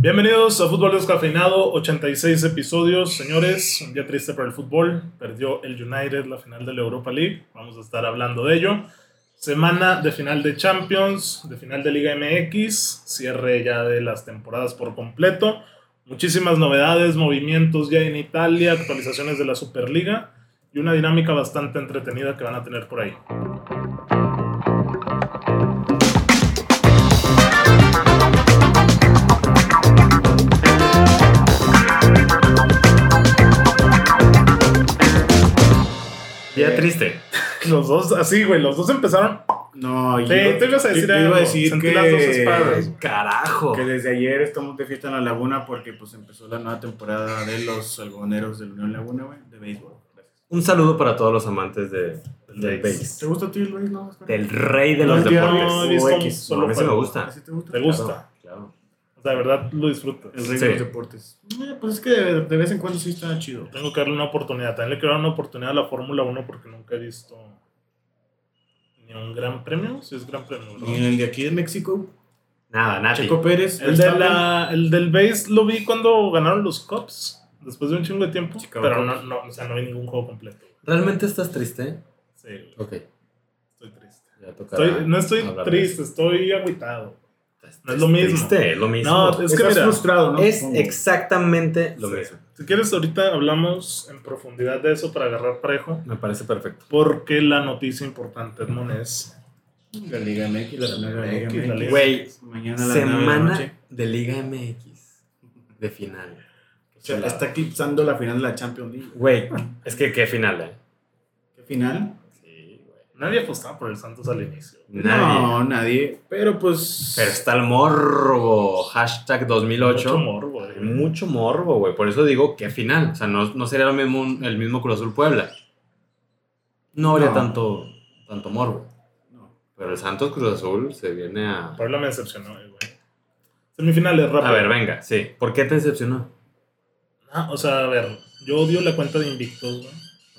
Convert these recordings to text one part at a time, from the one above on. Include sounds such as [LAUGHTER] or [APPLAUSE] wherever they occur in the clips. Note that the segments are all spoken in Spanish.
Bienvenidos a Fútbol Descafeinado, 86 episodios. Señores, un día triste para el fútbol. Perdió el United la final de la Europa League. Vamos a estar hablando de ello. Semana de final de Champions, de final de Liga MX, cierre ya de las temporadas por completo. Muchísimas novedades, movimientos ya en Italia, actualizaciones de la Superliga y una dinámica bastante entretenida que van a tener por ahí. Triste. [LAUGHS] Los dos, así, güey, los dos empezaron. No, yo Sí, te ibas a decir algo. iba a decir Sentí que, las dos espadas. Carajo. que desde ayer estamos de fiesta en la Laguna porque pues empezó la nueva temporada de los algodoneros de la Unión Laguna, güey, de béisbol. Un saludo para todos los amantes de, del. ¿Te gusta a ti el? No? Del rey de No los entiendo. deportes. No, solo a mí sí me gusta. ¿Así te gusta? O sea, de verdad lo disfrutas. El rey Sí. de los deportes. Eh, pues es que de, de vez en cuando sí está chido. Tengo que darle una oportunidad. También le quiero dar una oportunidad a la Fórmula 1 porque nunca he visto ni un gran premio. Si es gran premio. Y en el de aquí de México, Nada, Nati. Checo Pérez, El, de la, el del base lo vi cuando ganaron los Cups. Después de un chingo de tiempo. Chicago pero no, no, o sea, no vi ningún juego completo. ¿Realmente estás triste? Sí, Ok. estoy triste. Ya Estoy- no estoy triste, estoy agüitado. No es lo mismo. Triste, es lo mismo. No, es que Estás mira, frustrado, ¿no? es exactamente lo Sí. mismo. Si quieres, ahorita hablamos en profundidad de eso para agarrar parejo. Me parece perfecto. Porque la noticia importante, Edmond, es La Liga MX, la Liga MX, Güey, de semana de Liga MX. De final. O sea, está eclipsando la final de la Champions League. Güey, es que qué final, eh. ¿Qué final? Nadie apostaba por el Santos al inicio. Nadie. No, nadie. Pero pues. Pero está el morbo. Hashtag 2008. Mucho morbo, güey. Hay mucho morbo, güey. Por eso digo, ¿qué final? O sea, no, no sería lo mismo, el mismo Cruz Azul Puebla. No habría No. tanto, tanto morbo. No. Pero el Santos Cruz Azul se viene a... Puebla me decepcionó, güey. Semifinales, rápido. A ver, venga, sí. ¿Por qué te decepcionó? Ah, o sea, a ver, yo odio la cuenta de Invictos, güey.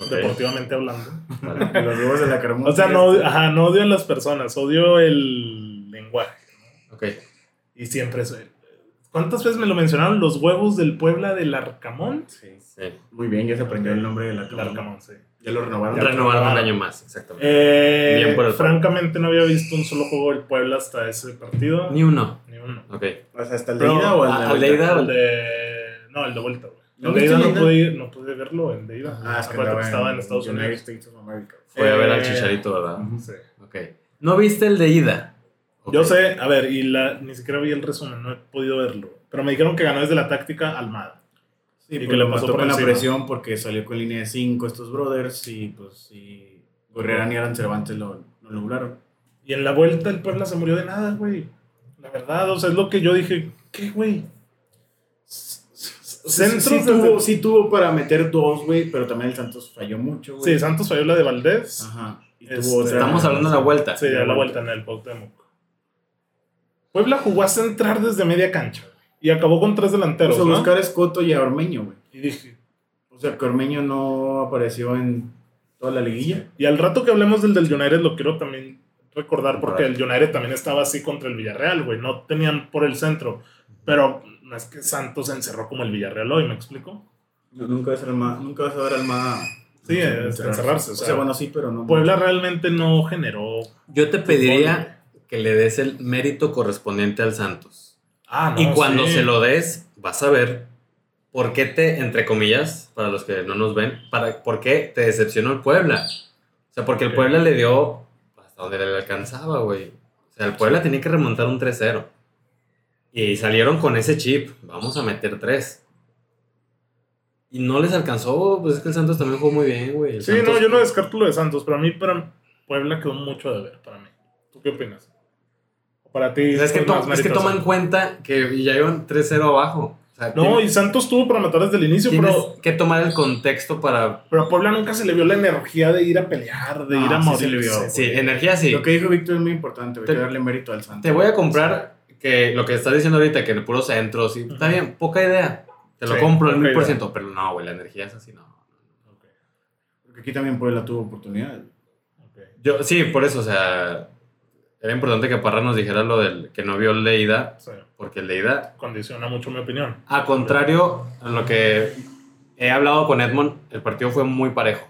Deportivamente hablando. Vale. Los huevos de la Carmona. O sea, no, ajá, no odio a las personas, odio el lenguaje. Ok. Y siempre soy. ¿Cuántas veces me lo mencionaron? Los huevos del Puebla del Arcamón. Sí. Sí. Muy bien, ya se aprendió el nombre de la El Carmona. Arcamón, sí. Ya lo renovaron. Ya Renovaron un año más, exactamente. Eh, Bien por el francamente no había visto un solo juego del Puebla hasta ese partido. Ni uno. Ni uno. Ok. O sea, hasta el de ida o el de a- al de vuelta? ida. El de... No, el de vuelta. ¿No el no de ida? pude, ir- no pude verlo, el de ida. Ah, es que que estaba en Estados United Unidos. States of America. Fue a ver al Eh, Chicharito, ¿verdad? Sí. Ok. ¿No viste el de ida? Ok. Yo sé, a ver, y la, ni siquiera vi el resumen, no he podido verlo. Pero me dijeron que ganó desde la táctica Almada. Sí, Y que le pasó por con la presión porque salió con línea de 5 estos brothers y pues y Gorrerán y Alan Cervantes lo, lo lograron. Y en la vuelta el Puebla se murió de nada, güey. La verdad, o sea, es lo que yo dije. ¿Qué, güey? Centros sí, tuvo, sí tuvo para meter dos, güey, pero también el Santos falló mucho, güey. Sí, Santos falló la de Valdés. Ajá. Este, Estamos hablando de la vuelta. Sí, a la vuelta en el Cuauhtémoc. Puebla jugó a centrar desde media cancha. güey, Y acabó con tres delanteros, Puso a ¿no? buscar a Escoto y a Ormeño, güey. Y dije... O sea, que Ormeño no apareció en toda la liguilla. Y al rato que hablemos del del United lo quiero también recordar porque Right. el United también estaba así contra el Villarreal, güey. No tenían por el centro. Pero no es que Santos se encerró como el Villarreal hoy, ¿me explico? No, nunca, vas a ver al Ma- nunca vas a ver al Ma. Sí, es encerrarse, o O sea, sea, bueno, sí, pero no. Puebla realmente no generó... Yo te pediría que le des el mérito correspondiente al Santos. Ah, no, y cuando sí. se lo des, vas a ver por qué te, entre comillas, para los que no nos ven, para, por qué te decepcionó el Puebla. O sea, porque el. Puebla le dio hasta donde le alcanzaba, güey. O sea, el Puebla tenía que remontar un 3-0. Y salieron con ese chip, vamos a meter 3. Y no les alcanzó, pues es que el Santos también jugó muy bien, güey. El Sí, Santos- no, yo no descarto lo de Santos, pero a mí, para Puebla quedó mucho de ver, para mí. ¿Tú qué opinas? O Para ti... Es que, más es que toma en cuenta que ya iban 3-0 abajo. O sea, No, y Santos tuvo para matar desde el inicio, tienes pero, que tomar el contexto para... pero a Puebla nunca se le vio la energía de ir a pelear, de No, ir a sí morir. se le vio. Sí, energía sí. Lo que dijo Víctor es muy importante. Te- Hay que darle mérito al Santos. Te voy a comprar que lo que estás diciendo ahorita, que en puros centros, y está bien, poca idea. Te lo Sí, compro al poca mil por ciento, pero no, güey, la energía es así, no. Porque aquí también Puebla tuvo oportunidad. Ok. Yo, sí, por eso, o sea, era importante que Parra nos dijera lo del que no vio el de ida, Sí, porque el de ida, condiciona mucho mi opinión. a contrario a lo que he hablado con Edmond, el partido fue muy parejo.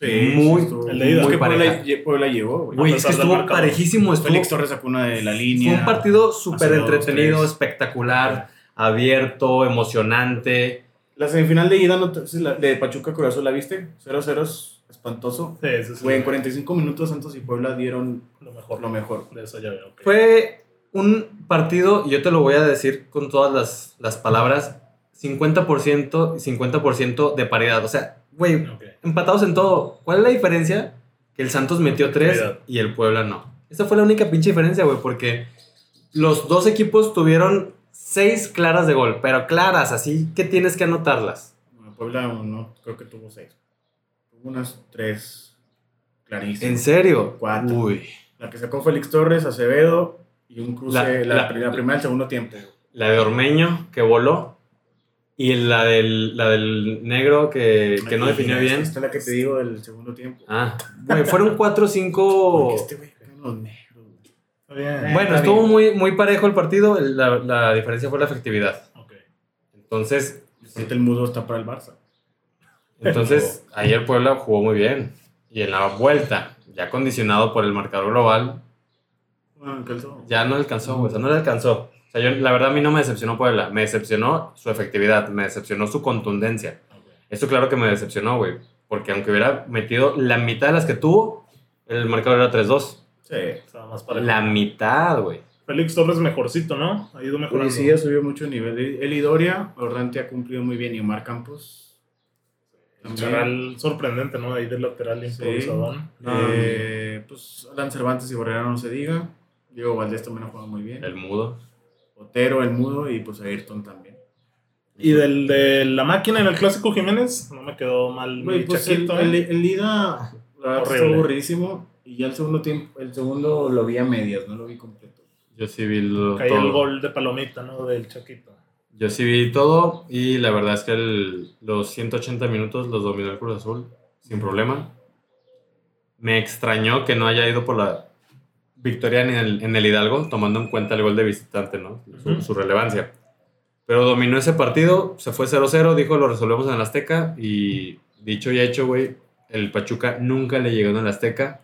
Muy- estuvo- el de ida. Es que muy Puebla, güey. Es que estuvo marcador. parejísimo. Estuvo, Félix Torres sacó una de la línea. fue un partido súper dos, entretenido, espectacular, abierto, emocionante. La semifinal de ida sí, de Pachuca Azul, ¿la viste? 0-0 es espantoso. Sí, sí, sí. Güey, en 45 minutos Santos y Puebla dieron Lo mejor. lo mejor. De esa llave, ok. Fue un partido, y yo te lo voy a decir con todas las, las palabras, 50% y 50% de paridad. O sea, güey, empatados en todo. ¿Cuál es la diferencia? Que el Santos metió 3 Efectividad. y el Puebla no. Esa fue la única pinche diferencia, güey, porque los dos equipos tuvieron 6 claras de gol, pero claras, así que tienes que anotarlas. Bueno, Puebla no, creo que tuvo 6. Tuvo unas 3 ¿En clarísimas. serio? Cuatro. Uy. La que sacó Félix Torres, Acevedo y un cruce, La- la, la- la primera el segundo tiempo. La de Ormeño, que voló. Y la del, la del negro, que, que no definió bien. Esta es la que te digo del segundo tiempo. Ah, güey, fueron 4 o 5. Porque este güey los negros. bien. Bueno, está estuvo bien. muy, muy parejo el partido. La, la diferencia fue la efectividad. Ok. Entonces, Aparte el mudo está para el Barça. entonces [LAUGHS] ayer Puebla jugó muy bien. Y en la vuelta, ya condicionado por el marcador global, Bueno, alcanzó. ya no alcanzó, güey, o sea, no le alcanzó. O sea, yo, la verdad a mí no me decepcionó Puebla. Me decepcionó su efectividad, me decepcionó su contundencia. ok. Esto claro que me decepcionó, güey. Porque aunque hubiera metido la mitad de las que tuvo, el marcador era 3-2. Sí. Estaba más parejo. La mitad, güey. Félix Torres mejorcito, ¿no? Ha ido mejorando. Sí, ya subió mucho el nivel. Él y Doria, Orrante ha cumplido muy bien. Y Omar Campos. Charal sorprendente, ¿no? Ahí del lateral Sí. improvisadón. Eh, pues Alan Cervantes y Borrera no se diga. Diego Valdés también ha jugado muy bien. El mudo. Otero, el mudo y pues Ayrton también. Y del de la máquina en el clásico Jiménez, no me quedó mal mi pues el, Chaquito, el, ¿eh? el ida estuvo aburridísimo. Y ya el segundo tiempo, el segundo lo vi a medias, no lo vi completo. Yo sí vi lo- Caí todo. el gol de palomita, ¿no? Del Chaquito. Yo sí vi todo y la verdad es que el- los 180 minutos los dominó el Cruz Azul sin problema. Me extrañó que no haya ido por la victoria en el, en el Hidalgo, tomando en cuenta el gol de visitante, ¿no? Su, relevancia. Pero dominó ese partido, se fue 0-0, dijo lo resolvemos en el Azteca y dicho y hecho, güey, el Pachuca nunca le llegó en el Azteca.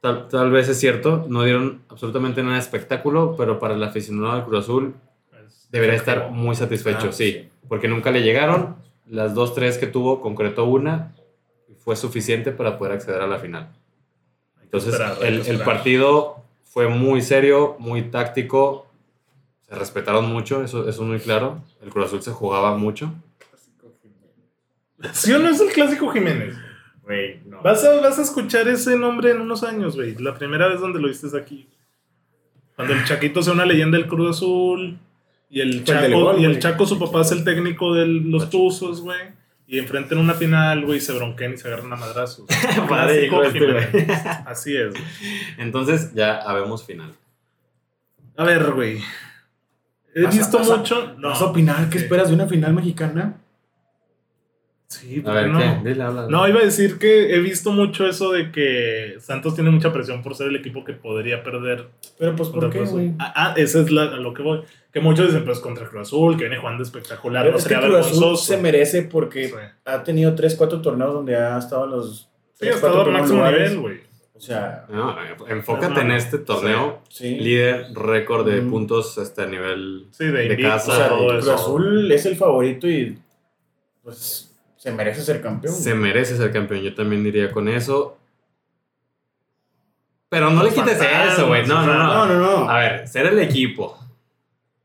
Tal, tal vez es cierto, no dieron absolutamente nada de espectáculo, pero para el aficionado del Cruz Azul Es- debería estar muy satisfecho, Ah, sí, sí. porque nunca le llegaron. Las dos, tres que tuvo, concretó una y fue suficiente para poder acceder a la final. Entonces, el, el partido fue muy serio, muy táctico. Se respetaron mucho, eso, eso es muy claro. El Cruz Azul se jugaba mucho. ¿Sí o no es el clásico Jiménez? Güey, no. Vas a, vas a escuchar ese nombre en unos años, güey. La primera vez donde lo viste es aquí. Cuando el Chaquito sea una leyenda del Cruz Azul. Y el Chaco, gol, y el. Chaco, su papá es el técnico de los Tuzos, güey. Y enfrentan una final, güey, se bronquen y se agarran a madrazos. [LAUGHS] Padre, Clásico hijo, este. Así es, güey. Entonces, ya habemos final. A ver, güey. He ¿Vas a- visto vas a- mucho. ¿Vas a opinar? ¿Qué Sí. esperas de una final mexicana? Sí, A ¿por ver, no? ¿qué? Dile, habla. No, iba a decir que he visto mucho eso de que Santos tiene mucha presión por ser el equipo que podría perder. Pero pues, ¿por qué, güey? Ah, ah, esa es la, a lo que voy. Que muchos dicen, pues contra Cruz Azul, que viene jugando espectacular, Pero no es que sería Cruz Azul se merece porque Sí. ha tenido 3, 4 torneos donde ha estado en los. Sí, ha estado al máximo lugares. nivel, güey. O sea, No, enfócate en este torneo. sí. Líder, récord de Mm. puntos este, a nivel Sí, de, De casa, O sea, todo Cruz eso. Azul es el favorito y pues se merece ser campeón. se merece ser campeón. Yo también diría con eso. Pero no le quites eso, güey. No, no, no, no. no, no. A ver, ser el equipo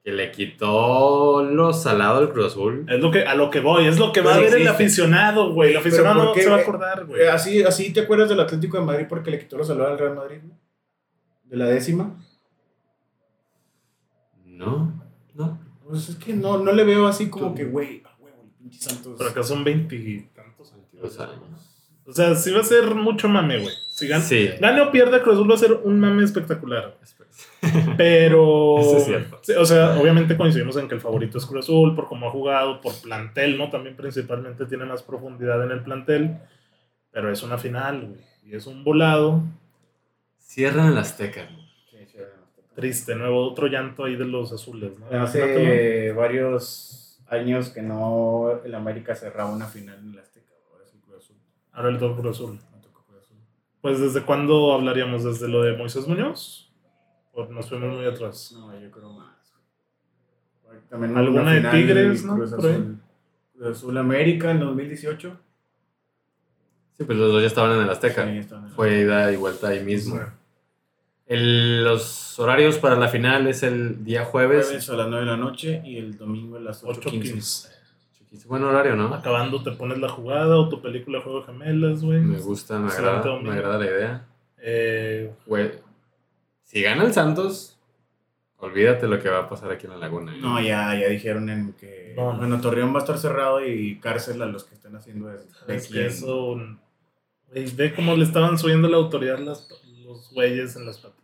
que le quitó lo salado al Cruz Azul. Es lo que, a lo que voy, es lo que va a ver el aficionado, güey. El aficionado ¿por no qué, se va a acordar, güey. Eh, Así, así te acuerdas del Atlético de Madrid porque le quitó la salud al Real Madrid, ¿no? De la décima. No, no. Pues es que no, no le veo así como que, güey, a huevo, el pinche Santos. Pero acá son veintitantos años. 22 años. O sea, sí va a ser mucho mame, güey. Si gan- Sí. gane o pierda Cruz Azul va a ser un mame espectacular. Pero. [LAUGHS] Eso es cierto. Sí, o sea, obviamente coincidimos en que el favorito es Cruz Azul por cómo ha jugado, por plantel, ¿no? También principalmente tiene más profundidad en el plantel. Pero es una final, güey. Y es un volado. Cierran el Azteca. güey. Sí. Triste, nuevo, otro llanto ahí de los azules, ¿no? Hace varios años que no el América cerraba una final en el Azteca. Ahora es el Cruz Azul. Ahora el Cruz Azul. Cruz. Pues, ¿desde cuándo hablaríamos? ¿Desde lo de Moisés Muñoz? ¿O nos fuimos muy atrás? No, yo creo más. También ¿Alguna una de Tigres, no? Cruz. Azul. Cruz Azul América en 2018. Sí, pues los dos ya estaban en el Azteca. Sí, estaban en el Fue ida y vuelta ahí mismo. Sí. El- los horarios para la final es el día jueves. Jueves a las 9 de la noche y el domingo a las 8.15. 8.15. Buen horario, ¿no? Acabando te pones la jugada o tu película Juego de Gemelas, güey. Me gusta, me agrada, me agrada la idea. Eh, Güey, si gana el Santos, olvídate lo que va a pasar aquí en la laguna. ¿eh? No, ya, ya dijeron en que. No, no. Bueno, Torreón va a estar cerrado y cárcel a los que estén haciendo eso. es que eso. güey, ve cómo le estaban subiendo la autoridad las- los güeyes en las patrullas.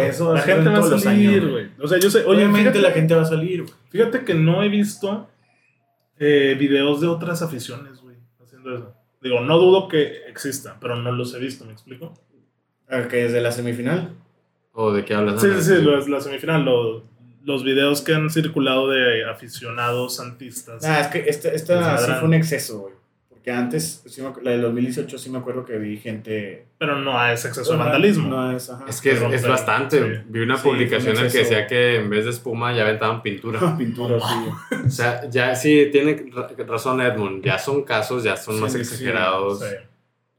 Eso va La gente va a salir, güey. O sea, yo sé. Oye, Obviamente fíjate, la gente va a salir, güey. fíjate que no he visto eh, videos de otras aficiones, güey, haciendo eso. Digo, no dudo que existan, pero no los he visto, ¿me explico? Que desde la semifinal. ¿O de qué hablas? Sí, sí, sí, lo- la semifinal, lo- los videos que han circulado de aficionados santistas. Ah, es que esta, esta sí fue un exceso, güey. Porque antes, sí me la del 2018, sí me acuerdo que vi gente. Pero no a ese exceso de vandalismo. No es, ajá. Es que es, es bastante. sí. Vi una Sí, publicación en que decía que en vez de espuma ya aventaban pintura. [LAUGHS] pintura, sí. [LAUGHS] o sea, ya sí, tiene ra- razón Edmund. Ya son casos, ya son Sí, más exagerados Sí.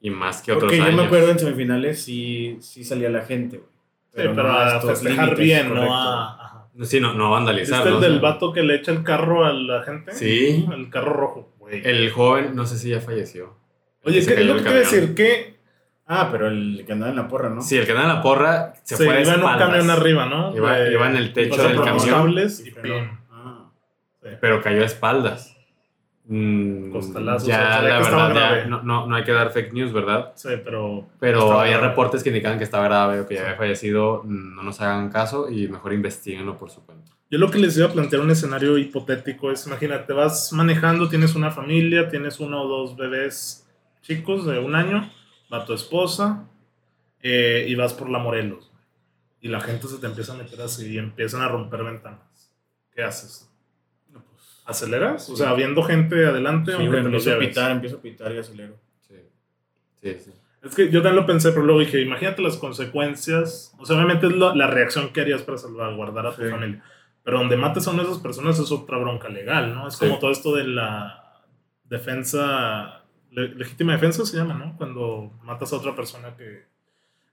y más que otros Porque yo años. me acuerdo en semifinales sí, sí salía la gente, güey. Sí, pero, no a festejar límites, bien, correcto. no a. ajá. Sí, no, no vandalizar. ¿Viste el ¿no? del vato que le echa el carro a la gente? Sí. El carro rojo. El joven, no sé si ya falleció. Oye, que se ¿qué es cayó lo que te iba a camión. decir? Que Ah, pero el que andaba en la porra, ¿no? Sí, el que anda en la porra se, se, fue de iba en un camión arriba, ¿no? Iba- De- iba en el techo del por camión. cables y Y pim. peló. Ah. Sí. pero cayó a espaldas. Mm, Costalazos, ya, o sea, la que verdad, ya no, no, no hay que dar fake news, ¿verdad? Sí, pero. Pero había grave. reportes que indicaban que estaba grave o que ya había fallecido. No nos hagan caso y mejor investiguenlo por su cuenta. Yo lo que les iba a plantear un escenario hipotético es, imagínate, vas manejando, tienes una familia, tienes uno o dos bebés chicos de un año, va tu esposa eh, y vas por la Morelos. Y la gente se te empieza a meter así y empiezan a romper ventanas. ¿Qué haces? No, pues, ¿Aceleras? O sea, viendo gente adelante, sí, los empiezo a pitar, empiezo a pitar y acelero. Sí, sí, sí. Es que yo también lo pensé, pero luego dije, imagínate las consecuencias. O sea, obviamente es lo- la reacción que harías para salvaguardar a tu Sí. familia. Pero donde mates a una de esas personas es otra bronca legal, ¿no? Es Sí. como todo esto de la defensa, le- legítima defensa se llama, ¿no? Cuando matas a otra persona que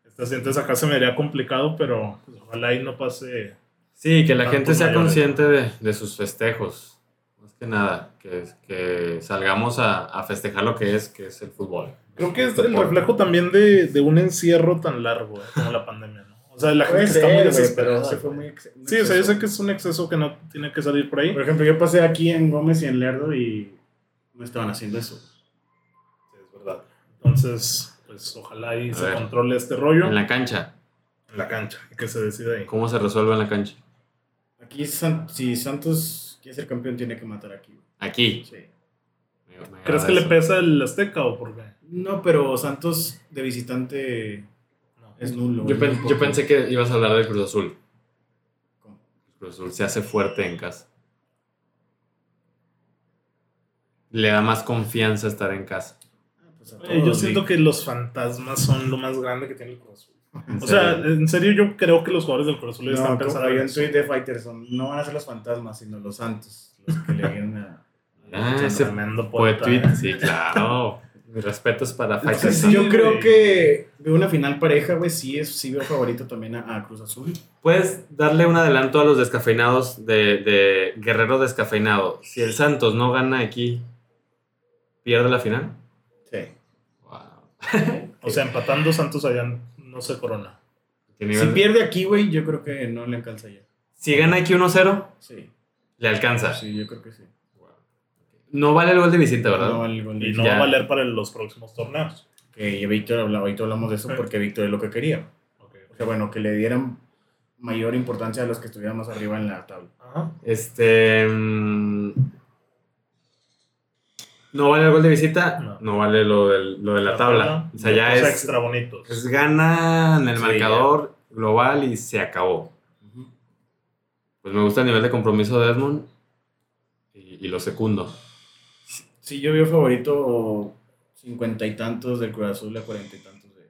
estás entonces acá se me haría complicado, pero pues, ojalá ahí no pase. Sí, que la gente sea mayores. consciente de, de sus festejos. Más que nada, que, que salgamos a, a festejar lo que es, que es el fútbol. Creo que es el reflejo también de, de un encierro tan largo ¿eh? como la [LAUGHS] pandemia. O sea, la gente Puede está ser, muy desesperada. pero se fue güey. muy ex- un Sí, o sea, yo sé que es un exceso que no tiene que salir por ahí. Por ejemplo, yo pasé aquí en Gómez y en Lerdo y no estaban haciendo eso. Sí, es verdad. Entonces, pues ojalá ahí A se ver. controle este rollo En la cancha, en la cancha y que se decida ahí. ¿cómo se resuelve en la cancha? Aquí, si Santos quiere ser campeón, tiene que matar aquí. Aquí. Sí. Me- me agrada ¿Crees que le pesa el Azteca o por qué? No, pero Santos de visitante. Es nulo. Yo, pen- yo pensé que ibas a hablar del Cruz Azul. ¿Cómo? El Cruz Azul se hace fuerte en casa. Le da más confianza estar en casa. Ah, pues Eh, yo siento que los fantasmas son lo más grande que tiene el Cruz Azul. [LAUGHS] O sea, en serio yo creo que los jugadores del Cruz Azul No, están pensando en tweet de Fighterson. No van a ser los fantasmas, sino los santos. Los que le vienen a. Ah, ese tremendo fue poeta, tweet. ¿eh? Sí, claro. [LAUGHS] Mis respetos para Faisal. sí, yo creo que veo una final pareja, güey. Sí, es, sí veo favorito también a, a Cruz Azul. ¿Puedes darle un adelanto a los descafeinados de, de Guerrero Descafeinado? Si el Santos no gana aquí, ¿pierde la final? Sí. Wow. O sea, empatando Santos allá no se corona. ¿Qué Si pierde aquí, güey, yo creo que no le alcanza ya. Si gana aquí 1-0, Sí. le alcanza. Sí, yo creo que sí. No vale el gol de visita, ¿verdad? No vale el gol de Y no Ya. va a valer para los próximos torneos. Que Víctor hablaba, ahorita hablamos de eso porque Víctor es lo que quería. Ok, O sea, bueno, que le dieran mayor importancia a los que estuvieran más arriba en la tabla. Ajá. Este. mm, No vale el gol de visita, No. no, vale lo, del- lo de la, tabla. O sea, ya es, extra bonitos. es gana en el Sí, marcador global y se acabó. Pues me gusta el nivel de compromiso de Edmond y, y lo secundo. Sí, yo veo favorito cincuenta y tantos del Cruz Azul a cuarenta y tantos de,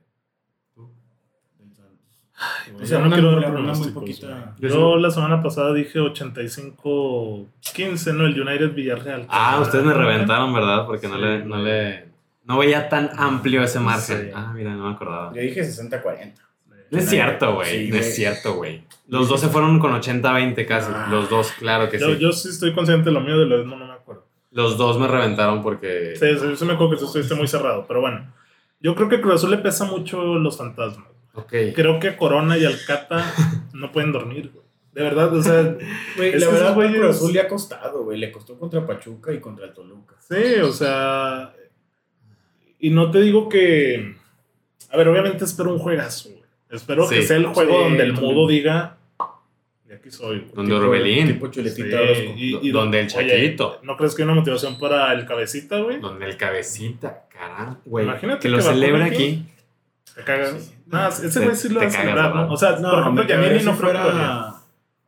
del Santos. Ay, O sea, no quiero dar muy poquita-. Yo la semana pasada dije 85-15, ¿no? El United Villarreal. Ah, ustedes me ¿no? reventaron, ¿verdad? Porque no, Sí, le, no le... No veía tan amplio ese margen. Sí. Ah, mira, no me acordaba. Yo dije 60-40. No es cierto, güey. Sí, no es cierto, güey. Los dos se fueron con 80-20 casi. Ah. Los dos, claro que Yo, sí. yo sí estoy consciente de lo mío, de lo no acuerdo. Los dos me reventaron porque... Sí, sí, sí me acuerdo que tú estuviste muy cerrado, pero bueno. Yo creo que a Cruz Azul le pesa mucho los fantasmas. Ok. Creo que Corona y Alcata no pueden dormir, güey. De verdad, o sea, Güey, la verdad, güeyes- Cruz Azul le ha costado, güey. Le costó contra Pachuca y contra el Toluca. sí, o sea. Y no te digo que. A ver, obviamente espero un juegazo, güey. Espero que sea el juego Sí, donde el mudo diga. Güey. Donde Orbelín. Tipo chuletita Sí, Orozco. y- y donde el oye, Chaquito. ¿No crees que hay una motivación para el cabecita, güey? Donde el cabecita, caramba, güey. Imagínate que lo que va a celebre comer aquí. Te cagas. Sí. Nah, ese güey sí lo te va a cagas, celebrar, ¿no? O sea, por ejemplo, cagaría no fuera...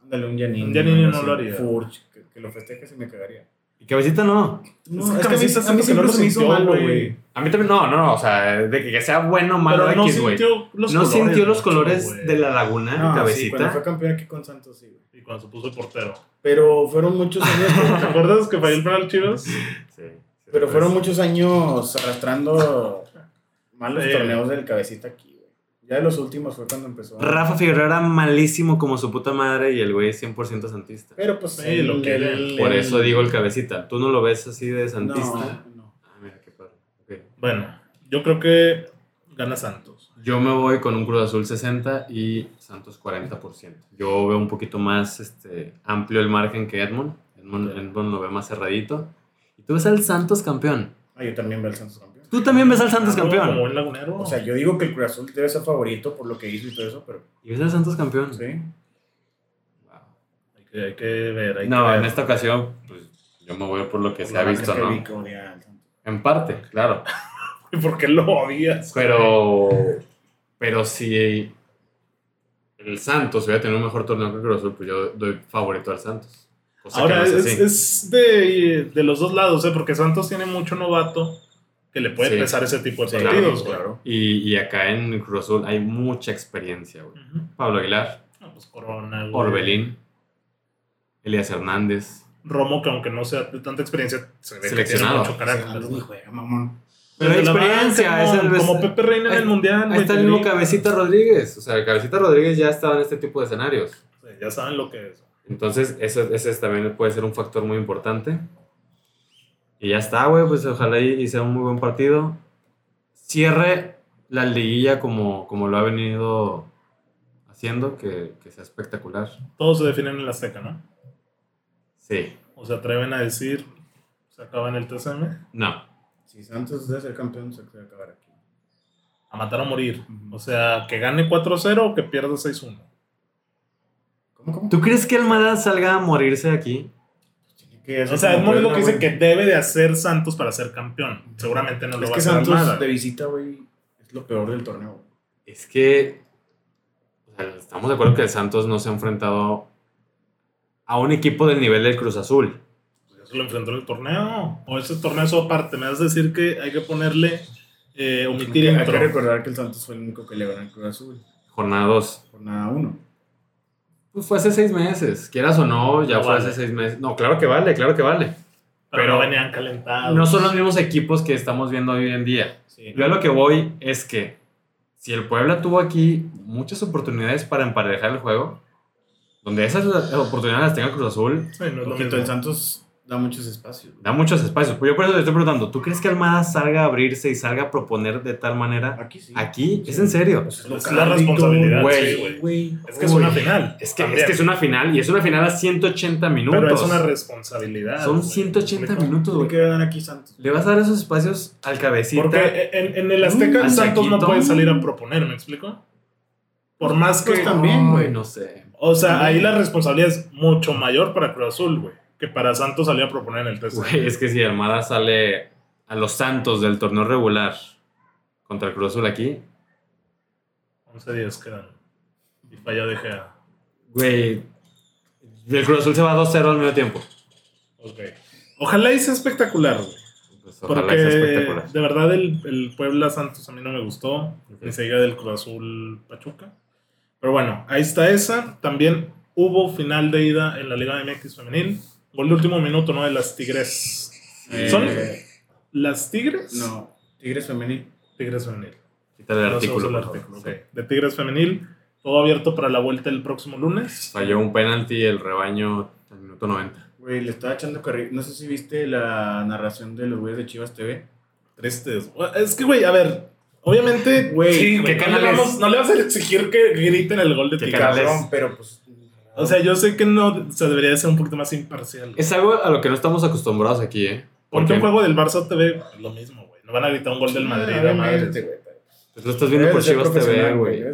Ándale, un Giannini. Un algo no lo haría. Furch, que, que lo festeje se me cagaría. Y cabecita no. No, Es es que que a mí, Cabecita a mí siempre no se me hizo sintió, malo, güey. A mí también, no, no, no. O sea, de que sea bueno o malo Pero no X, güey. sintió los No colores. sintió los colores de la laguna, No, sí, cuando cabecita. fue campeón aquí con Santos, sí, güey. Y cuando se puso el portero. Pero fueron muchos [LAUGHS] ¿Te años... acuerdas que falló el penal Chivas? Sí, sí, pero pues. fueron muchos años arrastrando malos Sí. torneos del cabecita aquí. Ya de los últimos fue cuando empezó. Rafa Figueroa era malísimo como su puta madre y el güey 100% santista. Pero pues Sí, el- lo que- el- Por eso digo el cabecita. ¿Tú no lo ves así de No, santista? no. Ah, mira, qué padre. Ok. Bueno, yo creo que gana Santos. Yo me voy con un Cruz Azul 60 y Santos 40%. Yo veo un poquito más este, amplio el margen que Edmond. Edmond, Ok. Edmond lo ve más cerradito. Y tú ves al Santos campeón. Ah, yo también veo al Santos campeón. Tú también ves al Santos Como campeón. buen lagunero. O sea, yo digo que el Cruz Azul debe ser favorito por lo que hizo y todo eso, pero Y ves al Santos campeón. sí. Wow. hay, que, hay que ver. Hay No, que ver. en esta ocasión, pues yo me voy por lo que se ha visto, ¿no? vi. En parte, claro. [LAUGHS] ¿Y por qué lo odias? Pero, pero si el Santos hubiera tenido un mejor torneo que el Cruz Azul, pues yo doy favorito al Santos. Ahora, que no es es, así. es de, de los dos lados, ¿eh? Porque Santos tiene mucho novato que le puede Sí. pesar ese tipo de Sí, partidos, claro. Y, y acá en el Cruz Azul hay mucha experiencia, güey. Pablo Aguilar, No, pues Corona, güey. Orbelín, Elías Hernández. Romo, que aunque no sea de tanta experiencia, se ve que tiene Seleccionado. mucho carácter. Juega, mamón. Pero Desde la experiencia, banca, es como, el- como Pepe Reina en ahí- el Mundial. Ahí güey, está el mismo. Cabecita Rodríguez. O sea, Cabecita Rodríguez ya estaba en este tipo de escenarios. Sí, ya saben lo que es. Entonces, ese, ese también puede ser un factor muy importante. Y ya está, güey, pues ojalá y, y sea un muy buen partido. Cierre la liguilla como, como lo ha venido haciendo, que, que sea espectacular. Todos se definen en la Azteca, ¿no? Sí, O se atreven a decir, se acaba en el TSM, no. Si Santos debe ser campeón, se puede acabar aquí. a matar o morir. O sea, que gane 4-0 o que pierda 6-1. ¿Cómo, cómo? ¿Tú crees que Almada salga a morirse aquí? Que O sea, es muy lo que dice que debe de hacer Santos para ser campeón. Seguramente no lo Es va a que hacer Santos Almada. de visita, güey, es lo peor del torneo. Es que o sea, estamos de acuerdo que el Santos no se ha enfrentado a un equipo del nivel del Cruz Azul. Pues ya se lo enfrentó en el torneo. O ese torneo es aparte. Me vas a decir que hay que ponerle, eh, Hay omitir que, hay que recordar que el Santos fue el único que le ganó al Cruz Azul. Jornada 2. Por nada uno. Pues fue hace seis meses. Quieras o no, ya No fue vale. hace seis meses. No, claro que vale, claro que vale. Pero, pero- no venían calentados. No son los mismos equipos que estamos viendo hoy en día. Sí. Yo a lo que voy es que si el Puebla tuvo aquí muchas oportunidades para emparejar el juego, donde esas oportunidades las tenga Cruz Azul, Sí, no es lo mismo. el Santos da muchos espacios. güey. da muchos espacios. Pues yo por eso te estoy preguntando, ¿tú crees que Almada salga a abrirse y salga a proponer de tal manera? Aquí sí. Aquí, ¿es en serio? Pues Es la responsabilidad, güey. sí. Es que es una final. Es que, es que es una final y es una final a 180 minutos. Pero es una responsabilidad. Son güey. 180 ¿Me explico? minutos, güey. que ganar aquí Santos. Le vas a dar esos espacios al cabecita. Porque en, en el Azteca Mm, Santos no puede salir a proponer, ¿me explico? Por más que... Pues también, güey. No sé. O sea, ahí la responsabilidad es mucho mayor para Cruz Azul, güey, que para Santos salir a proponer en el TSM. Güey, es que si Almada sale a los Santos del torneo regular contra el Cruz Azul aquí, 11 días quedan. Y falla de Gea. güey, el Cruz Azul se va 2-0 al medio tiempo. Ok. Ojalá y sea espectacular, güey. Pues ojalá Porque espectacular. de verdad el, el Puebla Santos a mí no me gustó. Ok. Ni se diga del Cruz Azul Pachuca. Pero bueno, ahí está esa. También hubo final de ida en la Liga MX femenil. Gol de último minuto, ¿no? De las Tigres. Eh, ¿Son las Tigres? No, Tigres femenil. Tigres femenil. Quítale el No artículo. el por artículo. De Tigres femenil. Todo abierto para la vuelta el próximo lunes. Falló un penalti el rebaño al minuto 90. Güey, le estaba echando carril. No sé si viste la narración de los güeyes de Chivas TV. Tristes. Es que, güey, a ver. Obviamente, Güey, sí, ¿qué güey, no, le canales? vamos, no le vas a exigir que griten el gol de. Cabrón, pero pues. O sea, yo sé que no se debería de ser un poquito más imparcial. Es algo a lo que no estamos acostumbrados aquí, ¿eh? Porque un juego del Barça TV es lo mismo, güey. No van a gritar un gol del Madrid. Ah, obviamente, güey, pero- pues lo estás viendo por Chivas TV, güey.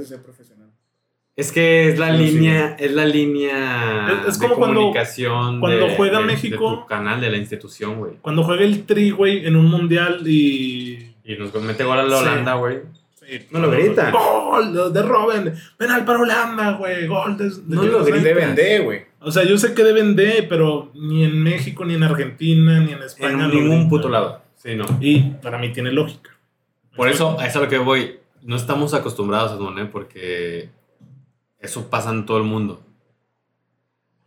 Es que es la Sí, sí, línea, es la línea Es- es de como cuando- comunicación cuando de- juega de- México- de tu canal, de la institución, güey. Cuando juega el Tri, güey, en un mundial y. Y nos mete gol a la Sí. Holanda, güey. sí, No lo grita. ¡Gol! De Robin. Penal para Holanda, güey. Gol de. de No lo grita. Deben de, güey. O sea, yo sé que deben de, pero ni en México, ni en Argentina, ni en España. En ningún puto lado. Sí, no. Y para mí tiene lógica. Por eso, a eso es a lo que voy. No estamos acostumbrados a eso, ¿eh? Porque eso pasa en todo el mundo.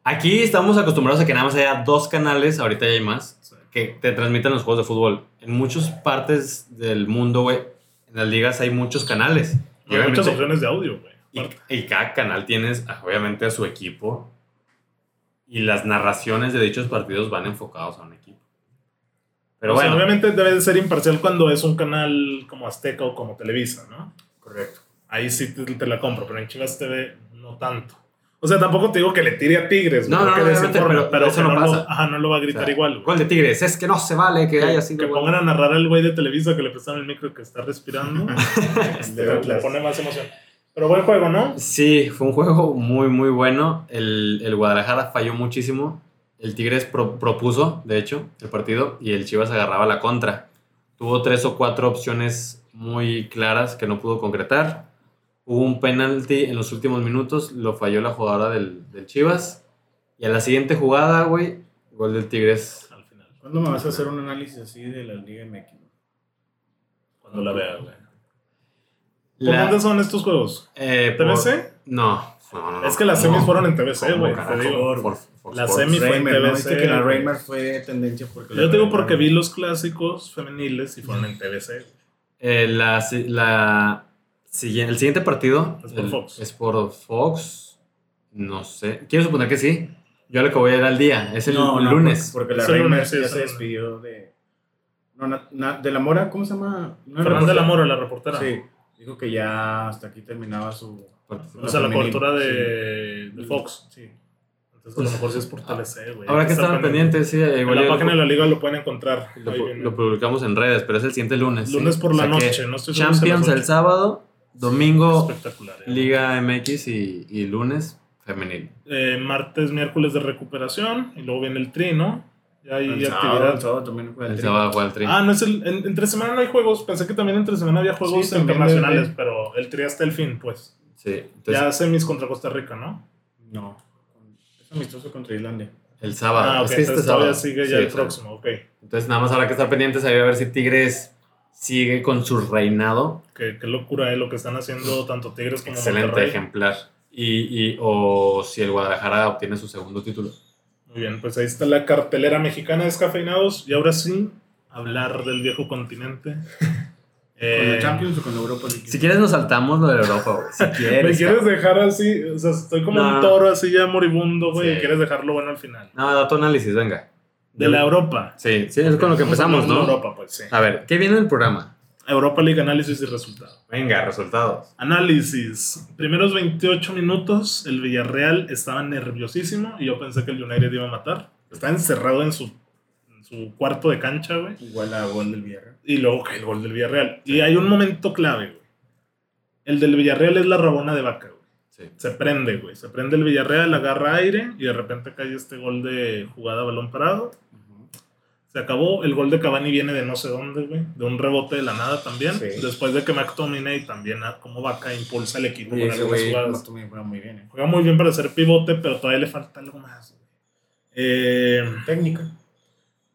Aquí estamos acostumbrados a que nada más haya dos canales, ahorita ya hay más, que te transmitan los juegos de fútbol. En muchas partes del mundo, güey, en las ligas hay muchos canales. Y, Hay muchas opciones de audio, güey. y, y cada canal tienes, ah, obviamente, a su equipo. Y las narraciones de dichos partidos van enfocados a un equipo. Pero O sea, bueno, obviamente debe de ser imparcial cuando es un canal como Azteca o como Televisa, ¿no? Correcto. Ahí sí te, te la compro, pero en Chivas TV no tanto. O sea, tampoco te digo que le tire a Tigres, No, no, que no, desinforme, obviamente, pero eso que no lo- pasa. ajá, no lo va a gritar o sea, igual. Gol de Tigres, es que no se vale que haya sido. que gol. pongan a narrar al güey de Televisa que le prestaron el micro que está respirando. De [LAUGHS] le, Atlas. pone más emoción. Pero buen juego, ¿no? Sí, fue un juego muy, muy bueno. El, el Guadalajara falló muchísimo. El Tigres pro- propuso, de hecho, el partido y el Chivas agarraba la contra. Tuvo tres o cuatro opciones muy claras que no pudo concretar. Hubo un penalti en los últimos minutos, lo falló la jugadora del, del Chivas. Y a la siguiente jugada, güey, gol del Tigres. Al final, ¿Cuándo me vas a hacer un análisis así de la Liga MX? cuando la vea, güey. ¿Por La- dónde son estos juegos? eh, por- ¿TBC? No, no, no, no. Es que las semis fueron en TBC, ¿Cómo, güey, te carajo? digo. Por- por Fox La Sports. semi- fue en. TBC, Viste que la güey. Reimer fue tendencia porque la Yo digo porque vi los clásicos femeniles y fueron en TBC. Eh, la, la, el siguiente partido Es por el- Fox. es por Fox. No sé. Quiero suponer que sí. Yo lo que voy a ir al día. Es el No, no, lunes. Porque, porque la sí, ya se despidió de. No, na- na- de la Mora, ¿cómo se llama? No, Fernanda no, Lamoro, la reportera. Sí, dijo que ya hasta aquí terminaba su. O sea, la cobertura de, sí. de Fox. Sí. Entonces, a lo mejor sí es por TLC, güey. Ahora que están pendientes, sí. En igual la yo página de la liga lo pueden encontrar. lo- publicamos en redes, pero es el siguiente lunes. sí. Lunes por la O sea que noche, no estoy Champions el sábado, domingo Espectacular. eh. Liga MX y, y lunes femenil. Eh, martes, miércoles de recuperación y luego viene el tri, ¿no? Ya hay El sábado, actividad. el sábado también juega el El Tri. sábado juega el tri. Ah, no es el. en- entre semana no hay juegos. Pensé que también entre semana había juegos Sí, internacionales, pero el tri hasta el fin, pues. Sí. Entonces, ya semis contra Costa Rica, ¿no? No. Es amistoso contra Islandia. el sábado. Ah, ok, Es que este sábado. sigue Sí, ya el próximo, ok. Entonces nada más habrá que estar pendientes ahí a ver si Tigres sigue con su reinado. Qué, qué locura, eh, lo que están haciendo tanto Tigres como Excelente Monterrey. ejemplar. Y, y- o si el Guadalajara obtiene su segundo título. Muy bien, pues ahí está la cartelera mexicana de descafeinados. Y ahora sí, hablar del viejo continente. [LAUGHS] ¿Con Eh, la Champions o con la Europa League? Si quieres nos saltamos lo de Europa, güey. Si [LAUGHS] ¿Me quieres. quieres cabrón. dejar así? O sea, estoy como No. un toro así ya moribundo, güey, Sí. y quieres dejarlo bueno al final. No, da tu análisis, venga. De la Europa. Sí, sí, es con lo que empezamos, ¿no? Europa, pues sí. A ver, ¿qué viene en el programa? Europa League, análisis y resultado. Venga, resultados. Análisis. Primeros 28 minutos, el Villarreal estaba nerviosísimo y yo pensé que el United iba a matar. Está encerrado en su, en su cuarto de cancha, güey. Igual a gol del Villarreal. Y luego cae el gol del Villarreal. Y hay un momento clave, güey. El del Villarreal es la rabona de vaca, güey. Sí. Se prende, güey. Se prende el Villarreal, agarra aire y de repente cae este gol de jugada balón parado. Se acabó. El gol de Cavani viene de no sé dónde, güey. De un rebote de la nada también. Sí. Después de que McTominay también, ah, como vaca, impulsa el equipo con algunas jugadas. McTominay juega muy bien, ¿eh? Juega muy bien para ser pivote, pero todavía le falta algo más. Eh, Técnica.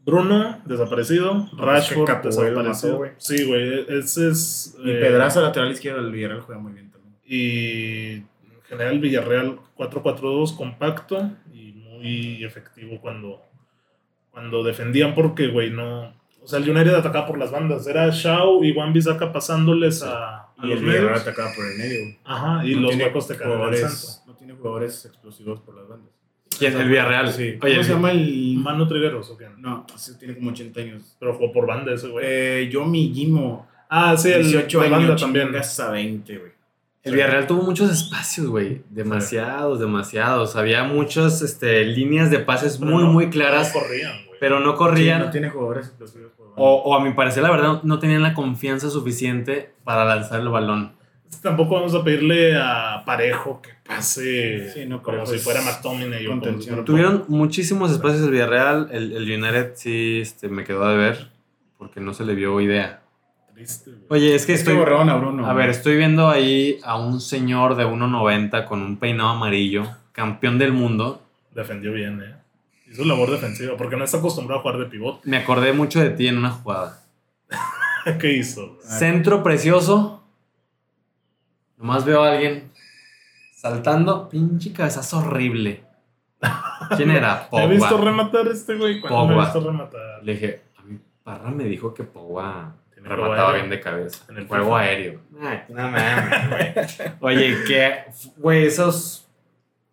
Bruno, desaparecido. Rashford, desaparecido. mató, güey. sí, güey. Ese es. Y eh, Pedraza, lateral izquierdo del Villarreal, juega muy bien también. Y general Villarreal 4-4-2 compacto y muy efectivo cuando, cuando defendían porque, güey, no... O sea, el United atacaba por las bandas. Era Shaw y Wan Bissaka pasándoles a, a Y los el Villarreal medios. atacaba por el medio. güey. Ajá, y No los huecos te jugadores, No tiene jugadores explosivos por las bandas. ¿Quién? El Villarreal. Sí. Oye, ¿Cómo se llama el...? Mano Trigueros, ¿o qué? No, ese tiene como 80 años. Pero jugó por banda ese, güey. Eh, yo, mi Gimo, ah, sí, el 18 de banda años, también. a 20, güey. El Villarreal tuvo muchos espacios, güey. Demasiados, demasiados. Había muchas este, líneas de pases Pero muy, no- muy claras, No corrían, güey. pero no Sí, corrían. no tiene jugadores explosivos o, o a mi parecer, la verdad, no tenían la confianza suficiente para lanzar el balón. Tampoco vamos a pedirle a Parejo que pase Sí, no, como si fuera McTominay contención. Tuvieron muchísimos espacios el Villarreal. El, el United sí este, me quedó de ver porque no se le vio idea. Triste, güey. Oye, es que Es que estoy. borraron a Bruno. A ver, güey. estoy viendo ahí a un señor de 1.90 con un peinado amarillo, campeón del mundo. Defendió bien, eh. Hizo labor defensiva, porque no está acostumbrado a jugar de pivote. Me acordé mucho de ti en una jugada. [LAUGHS] ¿Qué hizo? güey? Centro precioso. Nomás veo a alguien saltando. Pinche cabezazo horrible. ¿Quién era? [LAUGHS] ¿Me he visto Pogba. rematar este güey? ¿Cuándo me he Pogba. visto rematar? Le dije, a mi parra me dijo que Pogba remataba aéreo. bien de cabeza. En el juego FIFA. aéreo. Ay, no mames, güey. [LAUGHS] Oye, que, güey, esos,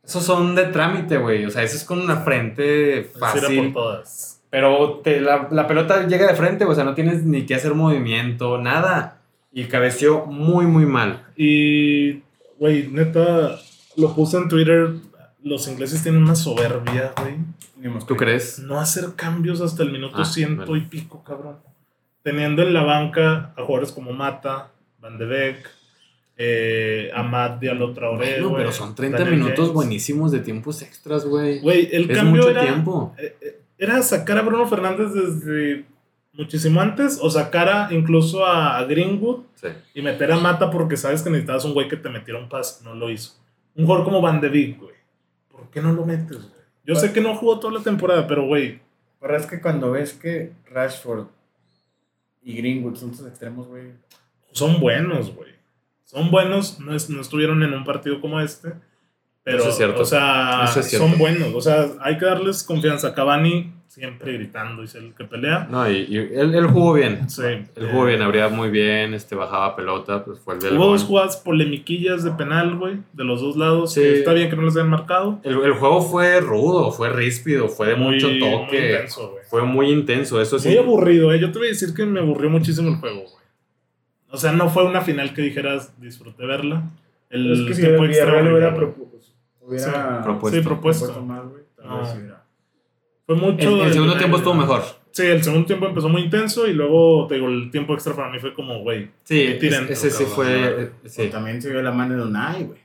esos son de trámite, güey. O sea, eso es con una frente Pues por fácil. todas. Pero te- la, la pelota llega de frente, o sea, no tienes ni que hacer movimiento, nada. Y cabeció muy, muy mal. Y, güey, neta, lo puse en Twitter. Los ingleses tienen una soberbia, güey. ¿Tú crees? No hacer cambios hasta el minuto Ah, ciento bueno. y pico, cabrón. Teniendo en la banca a jugadores como Mata, Van de Beek, eh, Amad Diallo Traoré, Bueno, pero son 30 Daniel minutos James. buenísimos de tiempos extras, güey. Güey, el Es cambio mucho era, tiempo. eh, eh, era sacar a Bruno Fernández desde muchísimo antes o sacar a, incluso a, a Greenwood Sí. y meter a Mata porque sabes que necesitabas un güey que te metiera un pase. No lo hizo. Un jugador como Van de Beek, güey. ¿Por qué no lo metes, güey? Yo sé que no jugó toda la temporada, pero, güey, Pero es que cuando ves que Rashford y Greenwood son tus extremos, güey. son buenos, güey. Son buenos, no, es- no estuvieron en un partido como este. Pero, Eso es cierto. o sea, Eso es cierto. son buenos. O sea, hay que darles confianza. Cavani siempre gritando, es el que pelea. No, y, y él, él jugó bien. Sí. Él jugó bien, abría muy bien, este, bajaba pelota, pues fue el del Hubo gol. dos jugadas polemiquillas de penal, güey, de los dos lados. Sí. Está bien que no les hayan marcado. El, el juego fue rudo, fue ríspido, fue de Muy- mucho muy toque. intenso, güey. fue muy intenso, eso sí. Muy aburrido, ¿eh? Yo te voy a decir que me aburrió muchísimo el juego, güey. O sea, no fue una final que dijeras disfruté verla. El es que si el Villarreal hubiera, horrible. Hubiera Sí, propuesto. Sí, propuesto. propuesto más, güey, tal vez hubiera. Fue mucho. El, segundo tiempo estuvo mejor. Sí, el segundo tiempo empezó muy intenso y luego, te digo, el tiempo extra para mí fue como, güey. Sí, Qué tirento, ese sí fue. eh, sí. También se vio la mano de Unai, güey.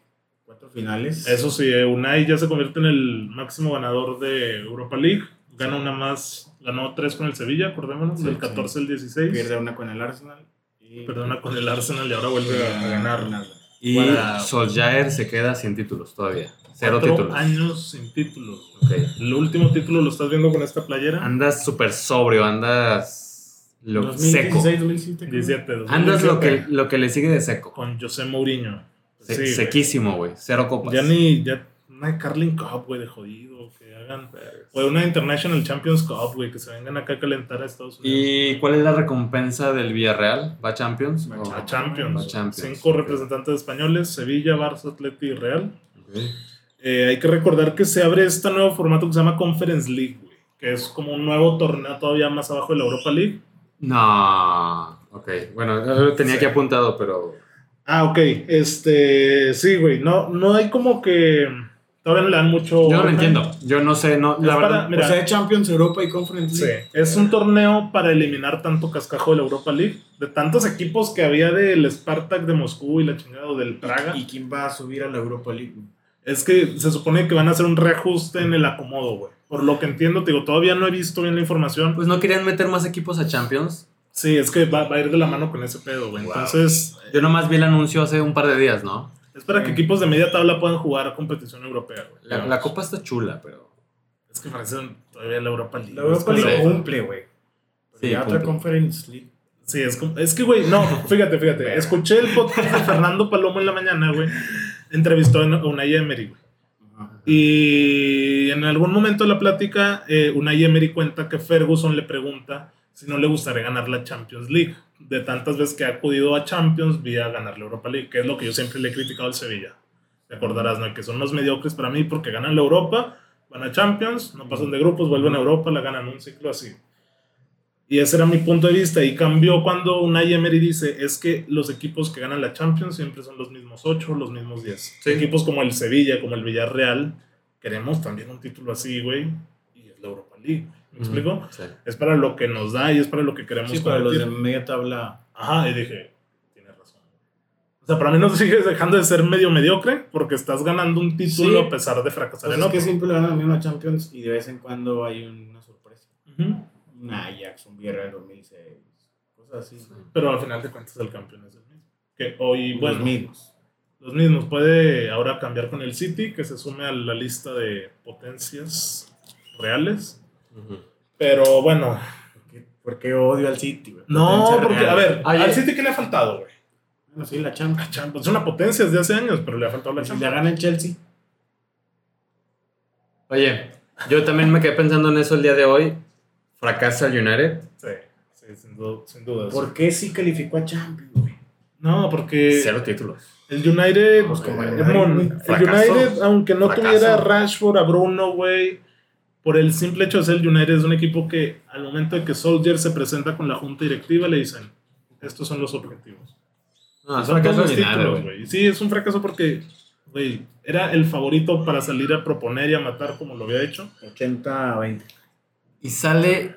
Cuatro finales. Eso sí, eh, Unai ya se convierte en el máximo ganador de Europa League. Gana una más, ganó tres con el Sevilla, acordémonos, Sí, del sí. 14 al 16. Pierde una con el Arsenal. Y Perdona con el Arsenal y ahora vuelve a, a ganar. Y Para- Solskjaer se queda sin títulos todavía. Cero Cuatro títulos. años sin títulos. güey. Ok. El último título lo estás viendo con esta playera. Andas súper sobrio, andas lo 2016, seco. 2017, creo. 17. Andas lo 2017, que, lo que le sigue de seco. Con José Mourinho. Se- Sí, güey. sequísimo, güey. Cero copas. Ya ni. Ya, una Carling Cup, güey, de jodido. Que hagan. O una International Champions Cup, güey. Que se vengan acá a calentar a Estados Unidos. ¿Y cuál es la recompensa del Villarreal? ¿Va a Champions? Va ¿O- A Champions. Va Champions. Cinco representantes españoles: Sevilla, Barça, Atleti y Real. Ok. Eh, hay que recordar que se abre este nuevo formato que se llama Conference League, güey. Que es como un nuevo torneo todavía más abajo de la Europa League. No. Ok. Bueno, lo tenía Sí. aquí apuntado, pero. Ah, ok. Este. Sí, güey. No, no hay como que. Todavía no le dan mucho. Yo no lo entiendo. Yo no sé, no. Es La para- verdad. Mira. O sea, Champions, Europa y Conference Sí, League. es un torneo para eliminar tanto cascajo de la Europa League. De tantos equipos que había del Spartak de Moscú y la chingada o del Praga. ¿Y quién va a subir a la Europa League? Es que se supone que van a hacer un reajuste en el acomodo, güey. Por lo que entiendo, te digo, todavía no he visto bien la información. Pues no querían meter más equipos a Champions. Sí, es que va, va a ir de la mano con ese pedo, güey. Wow. Entonces, Yo nomás vi el anuncio hace un par de días, ¿no? es para que equipos de media tabla puedan jugar competición europea, güey. La, la copa está chula, pero. Es que parece todavía la Europa League. La Europa League cumple, güey. Sí, ya otra. Conference League. Sí, es, como- es que, güey, no, fíjate, fíjate. [LAUGHS] Escuché el podcast de Fernando Palomo en la mañana, güey. Entrevistó a Unai Emery, güey. Y en algún momento de la plática, eh, Unai Emery cuenta que Ferguson le pregunta si no le gustaría ganar la Champions League. De tantas veces que ha acudido a Champions, vía ganar la Europa League, que es lo que yo siempre le he criticado al Sevilla. Te acordarás, ¿no? Que son los mediocres para mí porque ganan la Europa, van a Champions, no pasan de grupos, vuelven a Europa, la ganan un ciclo así. Y ese era mi punto de vista. Y cambió cuando Unai Emery dice: es que los equipos que ganan la Champions siempre son los mismos 8, los mismos 10. Sí. Equipos como el Sevilla, como el Villarreal, queremos también un título así, güey. Y es la Europa League. ¿Me explico? Sí. Es para lo que nos da y es para lo que queremos Sí, para los de media tabla. Ajá, y dije: tienes razón. O sea, para mí no [LAUGHS] sigues dejando de ser medio mediocre porque estás ganando un título Sí. a pesar de fracasar Pues en es que otro. siempre le dan la misma Champions y de vez en cuando hay una sorpresa. Ujú. Un Ajax, un Villarreal 2006, cosas así. Pero al final de cuentas, el campeón es el mismo. Que hoy, bueno. los mismos. Los mismos. Puede ahora cambiar con el City, que se sume a la lista de potencias reales. Pero bueno, ¿Por qué, por qué odio al City, güey? no, Potencia porque, real. a ver, Oye. al City, ¿qué le ha faltado, güey? Bueno, sí, la Champions. La Champions. Es una potencia desde hace años, pero le ha faltado la Champions. gana el Chelsea. Oye, yo también me quedé pensando en eso el día de hoy. Fracasa el United. Sí, sí, sin, du- sin duda. ¿Por qué sí calificó a Champions, güey? No, porque Cero títulos. el United, Pues como el Mon. United, aunque no Fracaso. tuviera a Rashford, a Bruno, güey, por el simple hecho de ser el United, es un equipo que al momento de que Soldier se presenta con la junta directiva, le dicen, estos son los objetivos. No, es Son fracaso títulos, güey. güey. Sí, es un fracaso porque, güey, era el favorito para salir a proponer y a matar como lo había hecho. 80 a 20. Y sale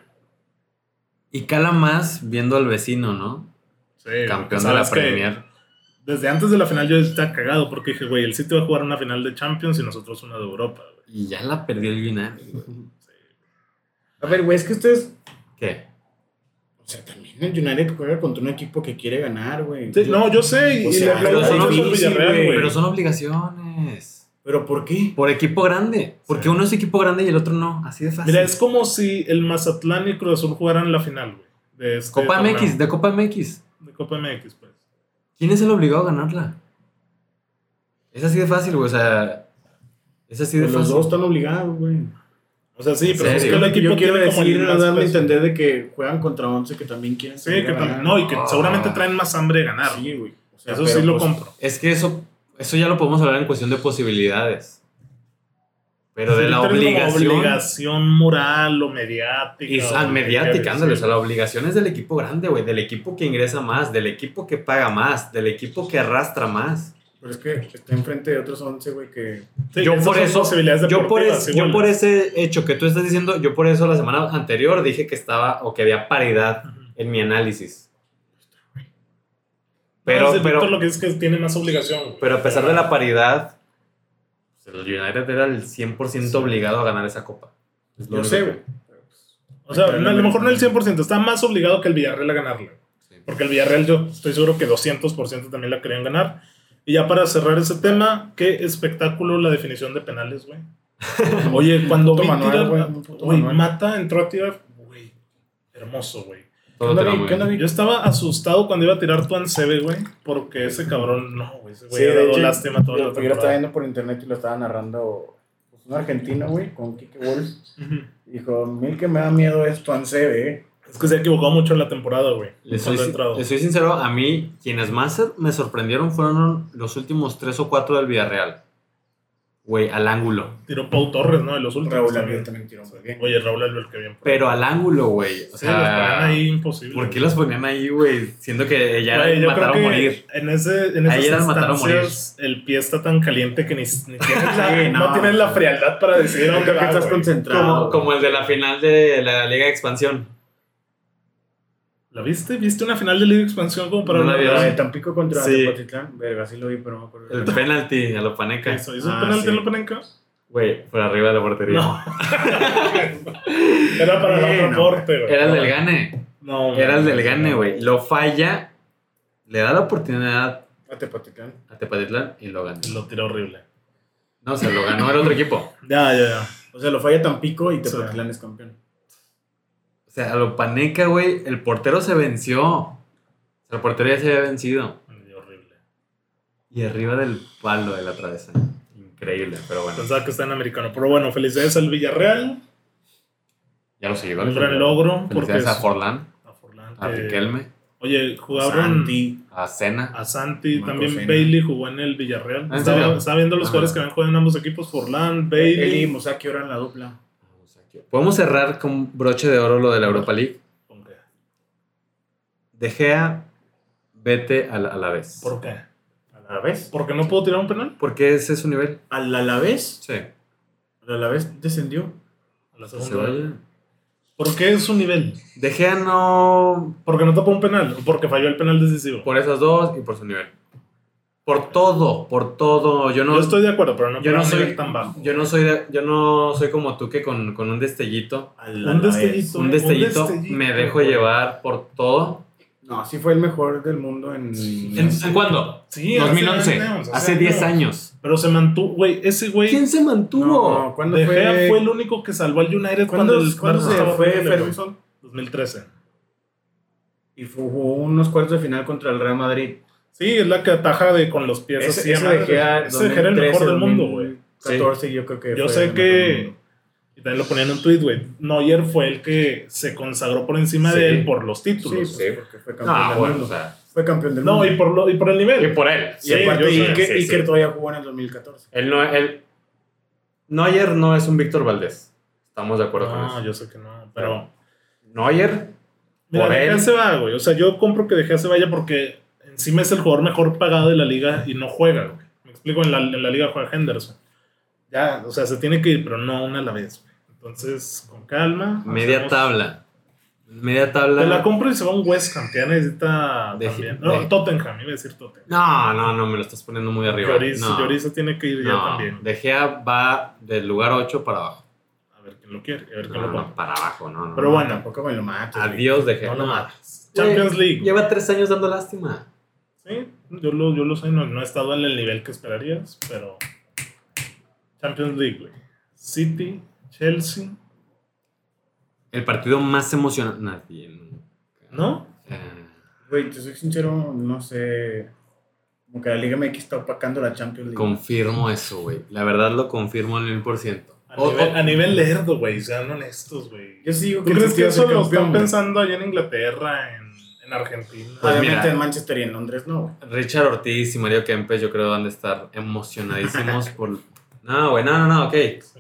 y cala más viendo al vecino, ¿no? Sí, Campeón de la Premier. Desde antes de la final yo estaba cagado porque dije, güey, el City va a jugar una final de Champions y nosotros una de Europa, güey. Y ya la perdió el United. güey. A ver, güey, es que ustedes. ¿Qué? O sea, también el United juega contra un equipo que quiere ganar, güey. Sí, no, yo sé, y, pero son difícil, Villarreal, güey. Pero son obligaciones. ¿Pero por qué? Por equipo grande. Porque Sí. uno es equipo grande y el otro no. Así de fácil. Mira, es como si el Mazatlán y Cruz Azul jugaran la final, güey. De este Copa torneo. MX, de Copa MX. De Copa MX, pues. ¿Quién es el obligado a ganarla? Es así de fácil, güey. O sea, es así de Pues los fácil. dos están obligados, güey. O sea, sí, ¿En pero es que el equipo yo quiero tiene decir darme a peso. entender de que juegan contra 11 que también quieren Sí, que a tam- ganar. no, y que Ah. seguramente traen más hambre de ganar. Sí, güey. O sea, Eso sí lo pues, compro. Es que eso, eso ya lo podemos hablar en cuestión de posibilidades. Pero de la obligación. obligación moral o mediática. Y o ah, mediática, ándale, o sea, la obligación es del equipo grande, güey, del equipo que ingresa más, del equipo que paga más, del equipo que arrastra más. Pero es que está enfrente de otros 11, güey, que... Sí, yo por eso, yo por, deportivas, es- yo por ese hecho que tú estás diciendo, yo por eso la semana anterior dije que estaba o que había paridad Ujú. en mi análisis. Pero, Pero, lo que es que tiene más obligación. pero a pesar de la paridad, pues, el United era el 100% obligado a ganar esa copa. Es lo Yo sé, güey. O sea, a lo mejor no el 100%, está más obligado que el Villarreal a ganarle. Sí. Porque el Villarreal yo estoy seguro que 200% también la querían ganar. Y ya para cerrar ese tema, qué espectáculo la definición de penales, güey. [LAUGHS] Oye, cuando vi manual, tirar- güey, manual. Mata entró a tirar, güey, hermoso, güey. Todo ¿Qué onda, vi? ¿Qué onda? Yo estaba asustado cuando iba a tirar tu Ansebe, güey, porque ese cabrón, no, güey, ese güey Sí, dado hecho, lástima toda yo, lo estaba viendo por internet y lo estaba narrando pues, un argentino, güey, con Kike Wolf. Dijo, mil que me da miedo esto, Ansebe, eh. Es que se ha equivocado mucho en la temporada, güey. Les soy, les soy sincero, a mí quienes más me sorprendieron fueron los últimos tres o cuatro del Villarreal. Güey, al ángulo. Tiró Pau Torres, ¿no? De los últimos. Raúl también. También tiró muy bien. Oye, Raúl Albiol, qué bien. Pero al ángulo, güey. O Sí, los ponían sea, ahí imposible. ¿por qué los ponían ahí, güey? Siendo que ya Güey, era yo matar o creo que morir. En, ese, en Ahí esas era matar o instancias, el pie está tan caliente que ni, ni [LAUGHS] tienes la, Sí, no, no. tienes la frialdad para decir Yo dónde que va, estás güey. concentrado. Como, como el de la final de la Liga de Expansión. ¿La viste? ¿Viste una final de Liga de Expansión como para No la vi, de La? Tampico contra Sí. Tepatitlán. Verga, sí lo vi, pero no me acuerdo. El penalti a lo paneca. ¿Hizo, hizo Ah, un penalti sí. en la Panenca? Güey, por arriba de la portería. No. Era para el Sí, otro no, porte, güey. Era el del gane. No, Era el del gane, güey. Lo falla, le da la oportunidad A Tepatitlán. a Tepatitlán y lo gana. Lo tiró horrible. No, se lo ganó el otro equipo. [LAUGHS] Ya, ya, ya. O sea, lo falla Tampico y. Tepatitlán es campeón. O sea, a lo paneca, güey, el portero se venció. O sea, el portero ya se había vencido. Dio horrible. Y arriba del palo de la travesa. Increíble, pero bueno. Pensaba que está en americano. Pero bueno, felicidades al Villarreal. Ya lo siguió. Un gran logro. Porque Felicidades a es- Forlán, a Forlán, a que- Riquelme, Oye, jugaron Santi. a Cena. a Santi. Marco También Sena. Bailey jugó en el Villarreal. ¿Ah, en Estaba, viendo los Ajá. jugadores que habían jugado en ambos equipos. Forlán, Eli y Bailey. Musaki ahora en la dupla. Podemos cerrar con broche de oro lo de la Europa League. ¿Por qué? De Gea, vete a la, a la vez. ¿Por qué? ¿Al Alavés? ¿Porque no puedo tirar un penal? Porque ese es su nivel. ¿Al Alavés? Sí. ¿Al Alavés descendió? A la Se segunda. vaya. ¿Por qué es su nivel? De Gea no. ¿Porque no tapó un penal? ¿O porque falló el penal decisivo? Por esas dos y por su nivel. Por todo, por todo. Yo no. Yo estoy de acuerdo, pero no yo no soy tan bajo. Yo no soy de- yo no soy como tú que con, con un destellito. Un destellito. Un destellito, destellito, me dejo llevar por todo. No, sí fue el mejor del mundo en... ¿En, en cuándo? Sí, 2011. hace años, hace 10 años. Pero se mantuvo, güey, ese güey. ¿Quién se mantuvo? No, ¿cuándo De fue? Gea fue el único que salvó al United ¿Cuándo, cuando el ¿cuándo se fue. Ferguson? 2013. Y jugó unos cuartos de final contra el Real Madrid. Sí, es la que ataja de, con los pies Ese, así. ese madre. Ese era el mejor del mundo, güey. 14 yo creo que Yo fue sé que. Y también lo ponía en un tweet, güey. Neuer fue el que se consagró por encima Sí. de él por los Sí, títulos. pues, porque fue campeón Ah, del bueno, mundo. o sea. Fue campeón del No, mundo. y por, lo, y por el nivel. Y por él. Y Sí, aparte, yo sé, Iker, sí, Iker sí. todavía jugó en el 2014. Él no, él. Neuer no es un Víctor Valdés. Estamos de acuerdo con No, eso. yo sé que no. Pero. Neuer, Mira, por él. se va, güey. O sea, yo compro que De Gea se vaya porque encima es el jugador mejor pagado de la liga y no juega, güey. Me explico, en la, en la liga juega Henderson. Ya, o sea, se tiene que ir, pero no una a la vez, güey. Entonces, con calma. media hacemos- tabla. Media tabla. Te la compro y se va un West Ham, que ya necesita De- también. No, de- Tottenham, iba a decir Tottenham. No, no, no, me lo estás poniendo muy arriba. Lloris, no. Lloris se tiene que ir ya No, también. De Gea va del lugar 8 para abajo. A ver quién lo quiere, a ver quién No, lo no, compra. para abajo, no, no. Pero no. bueno, Tampoco me lo mates. Adiós de Gea. no lo No, mates. Champions League. Lleva tres años dando lástima. Sí, yo lo, yo lo sé, no, no he estado en el nivel que esperarías, pero. Champions League, güey. City, Chelsea, El partido más emocionante. ¿no? Eh, Güey, te soy sincero, no sé. Como que la Liga MX está opacando la Champions League. confirmo eso, güey. La verdad lo confirmo al mil por ciento. A, nivel, o- a nivel lerdo, güey, sean honestos, güey. Yo sí digo ¿Tú que el crees que eso lo están pensando allá en Inglaterra, en, en Argentina? Pues Obviamente mira. en Manchester y en Londres no. Richard Ortiz y Mario Kempes yo creo van a estar emocionadísimos [LAUGHS] por... No, güey, no, no, no, ok. Sí.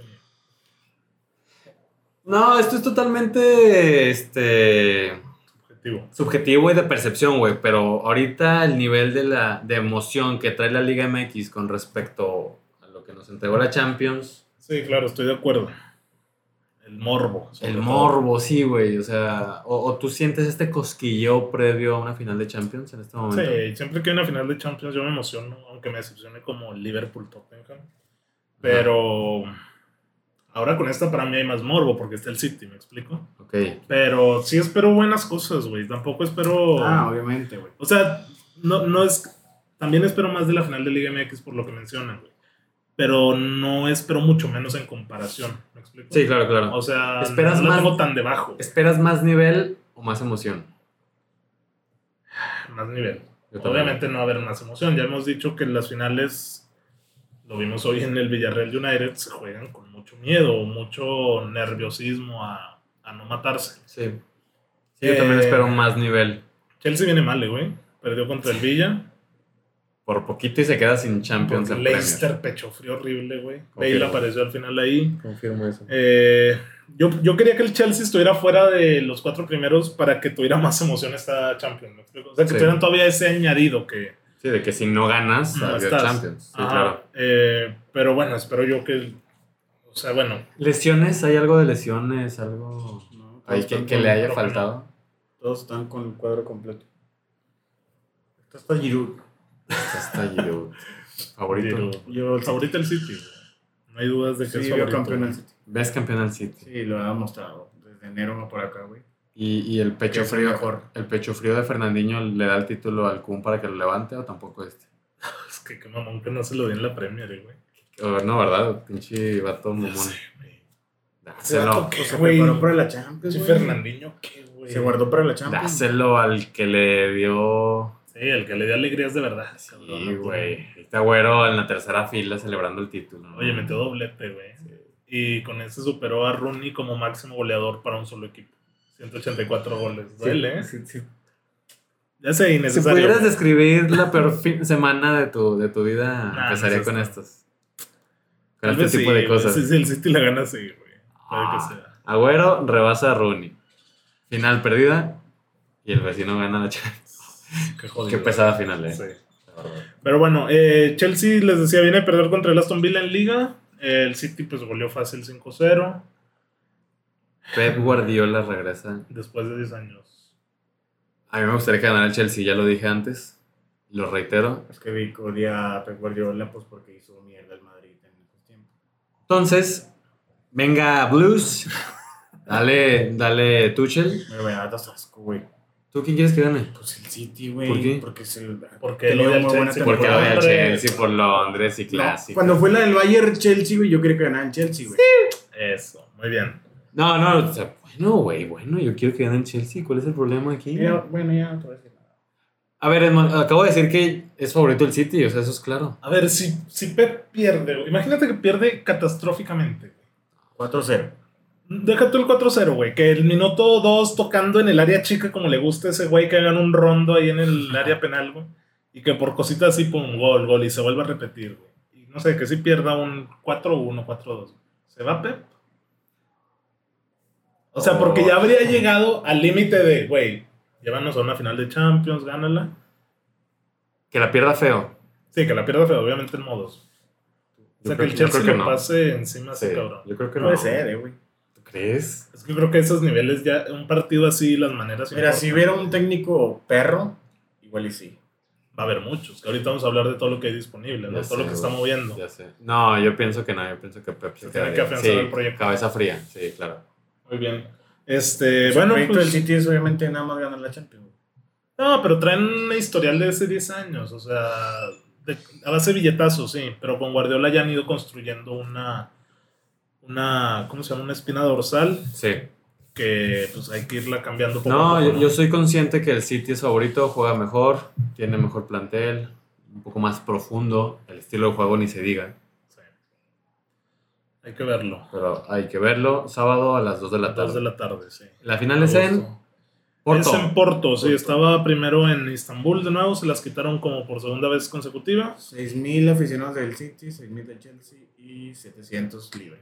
No, esto es totalmente, este... Objetivo. subjetivo y de percepción, güey, pero ahorita el nivel de la de emoción que trae la Liga MX con respecto a lo que nos entregó la Champions, Sí, claro, estoy de acuerdo. El morbo. el todo. morbo, sí, güey, o sea, o, o tú sientes este cosquilleo previo a una final de Champions en este momento. Sí, siempre que hay una final de Champions yo me emociono, aunque me decepcione como el Liverpool Tottenham. Pero ahora con esta para mí hay más morbo porque está el City, ¿me explico? Ok, Pero sí espero buenas cosas, güey. Tampoco espero. Ah, obviamente, güey. O sea, no, no es. También espero más de la final de Liga MX por lo que mencionan, güey. Pero no espero mucho menos en comparación, ¿me explico? sí, claro, claro. O sea, Esperas no la más- tengo tan debajo. ¿Esperas más nivel o más emoción? Más nivel. Yo también. Obviamente no va a haber más emoción. Ya hemos dicho que en las finales, lo vimos hoy en el Villarreal United, se juegan con mucho miedo, mucho nerviosismo a, a no matarse. Sí. Sí, yo también Eh, espero más nivel. Chelsea viene mal, eh, güey. Perdió contra el Villa. Por poquito y se queda sin Champions en Leicester pecho frío horrible, güey. Confirmo. Bale apareció al final ahí. Confirmo eso. Eh, yo, yo quería que el Chelsea estuviera fuera de los cuatro primeros para que tuviera más emoción esta Champions. ¿me? O sea, que Sí. tuvieran todavía ese añadido que... Sí, de que si no ganas, No estás. Champions. Sí, Ajá, claro. eh, pero bueno, espero yo que... O sea, bueno, ¿Lesiones? ¿Hay algo de lesiones? ¿Algo No, ahí todos que, le haya faltado? Todos están con el cuadro completo. Está hasta Giroud. Está Giroud. Favorito. Yo el Favorito el City. güey. No hay dudas de que Sí, es favorito. campeón al. City. Ves campeón al City. Sí, lo ha mostrado. Desde enero por acá, güey. Y, y el pecho es frío. mejor. ¿El pecho frío de Fernandinho le da el título al Kun para que lo levante o tampoco este? [LAUGHS] Es que qué mamón que no se lo di en la Premier, güey. O no, ¿verdad? Pinche vato mamón. sé, güey. Dáselo. ¿Qué, se preparó para la Champions, Sí. Fernandinho, ¿qué, güey? Se guardó para la Champions. Dáselo al que le dio. Sí, el que le dio alegrías de verdad. Sí, güey. Este güero en la tercera fila celebrando el título. ¿no? Oye, metió doblete, güey. Y con ese superó a Rooney como máximo goleador para un solo equipo. 184 goles. Duele, ¿eh? Sí, sí. Ya sé, Si innecesario. pudieras güey. describir la peor fin- semana de tu, de tu vida, [LAUGHS] Nah, empezaría no con esto. estos. Con Tal este tipo sí, de cosas. Sí, sí, el City la gana así, güey. Puede Ah, que sea. Agüero rebasa a Rooney. Final perdida. Y el vecino gana la Champions. Qué jodido. Qué pesada final, eh. Sí. Pero bueno, eh, Chelsea les decía, viene a perder contra el Aston Villa en Liga. El City pues goleó fácil 5-0 Pep Guardiola regresa. después de 10 años. A mí me gustaría que ganara el Chelsea, ya lo dije antes. Lo reitero. Es que Vic odia a Pep Guardiola pues porque hizo mierda el Madrid en esos tiempos. Entonces, venga Blues. [LAUGHS] Dale, dale Tuchel. Me voy a dar asco, güey. ¿Tú quién quieres que gane? Pues el City, güey. ¿Por qué? Porque es el. Porque tenía lo odia el muy buena Chelsea, Porque lo hombre. Chelsea por Londres y No, clásico. cuando fue la del Bayern Chelsea, güey, yo quería que ganara en Chelsea, güey. Eso, muy bien. No, no, o sea, bueno, güey, bueno, yo quiero que gane el Chelsea. ¿Cuál es el problema aquí? Bueno, ya no te voy a decir nada. A ver, Edmond, acabo de decir que es favorito el City, o sea, eso es claro. A ver, si, si Pep pierde, güey, imagínate que pierde catastróficamente. 4-0. Deja tú el 4-0, güey. Que el minuto 2 tocando en el área chica como le gusta a ese güey que hagan un rondo ahí en el área penal, güey. Y que por cositas así, pum, gol, gol. Y se vuelva a repetir, güey. Y no sé, que si pierda un 4-1, 4-2. ¿Se va Pep? O sea, porque ya habría llegado al límite de, güey, llévanos a una final de Champions, gánala. Que la pierda feo. Sí, que la pierda feo, obviamente en modos. O Yo sea, que el Chelsea que no. pase encima Sí, ese cabrón. yo creo que no. Puede ser, eh, güey. Es que creo que esos niveles ya, un partido así, las maneras. Mira, si hubiera un técnico perro, igual y sí. Va a haber muchos, que ahorita vamos a hablar de todo lo que hay disponible, ¿no? Ya todo lo que está moviendo. Ya sé. No, yo pienso que no, yo pienso que Pep se Se tiene que afianzar Sí, el proyecto. Cabeza fría, sí, claro. Muy bien. Este, El bueno, proyecto pues, del City es obviamente nada más ganar la Champions. no, pero traen un historial de hace 10 años, o sea, de- a base de billetazos, sí, pero con Guardiola ya han ido construyendo una, una, ¿cómo se llama? Una espina dorsal Sí. que pues hay que irla cambiando poco a No, poco, yo, yo soy consciente que el City es favorito, juega mejor, tiene mejor plantel, un poco más profundo, el estilo de juego ni se diga, Sí. Hay que verlo. pero hay que verlo sábado a las 2 de la Dos de tarde. la tarde, sí. La final es en. Porto. Es en Porto, sí. Porto. Estaba primero en Istambul de nuevo, se las quitaron como por segunda vez consecutiva. 6.000 aficionados del City, 6.000 del Chelsea y 700 libre.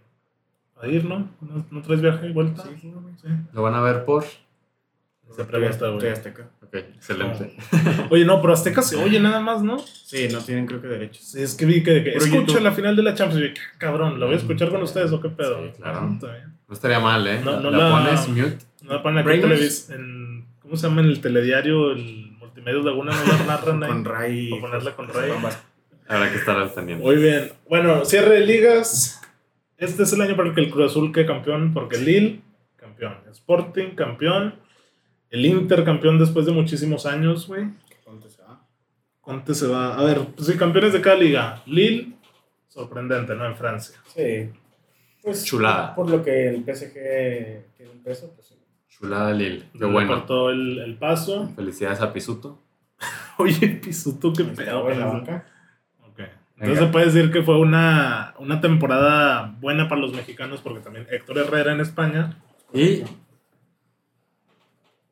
A ir, ¿no? ¿No, no traes viaje y vuelta? Sí, sí. Sí. Lo van a ver por... Se pregunta, güey. Azteca. Ok, excelente. Oye, no, pero Azteca se oye nada más, ¿no? Sí, no tienen creo que derechos. Sí, es que vi que, que YouTube. la final de la Champions. Y dije, "Ah, cabrón, ¿la voy a escuchar con ustedes o qué pedo? Sí, claro. Ah. No estaría mal, ¿eh? No, no la, la- pones mute. No la ponen aquí televis- en ¿Cómo se llama? En el telediario, el Multimedios Laguna, no la narran ahí. Con Ray. Para ponerla con Ray. Habrá que estar al pendiente. Muy bien. Bueno, cierre de ligas. Este es el año para el que el Cruz Azul quede campeón, porque Lille, campeón. Sporting, campeón. El Inter, campeón después de muchísimos años, güey. Conte se va. A ver, pues sí, campeones de cada liga. Lille, sorprendente, ¿no? En Francia. Sí. Pues, Chulada. Por lo que el PSG tiene un peso, pues sí. Chulada Lil. Qué Le bueno. cortó el, el paso. Felicidades a Pisuto. [LAUGHS] Oye, Pisuto, qué pedo. Entonces se puede decir que fue una, una temporada buena para los mexicanos, porque también Héctor Herrera en España. Y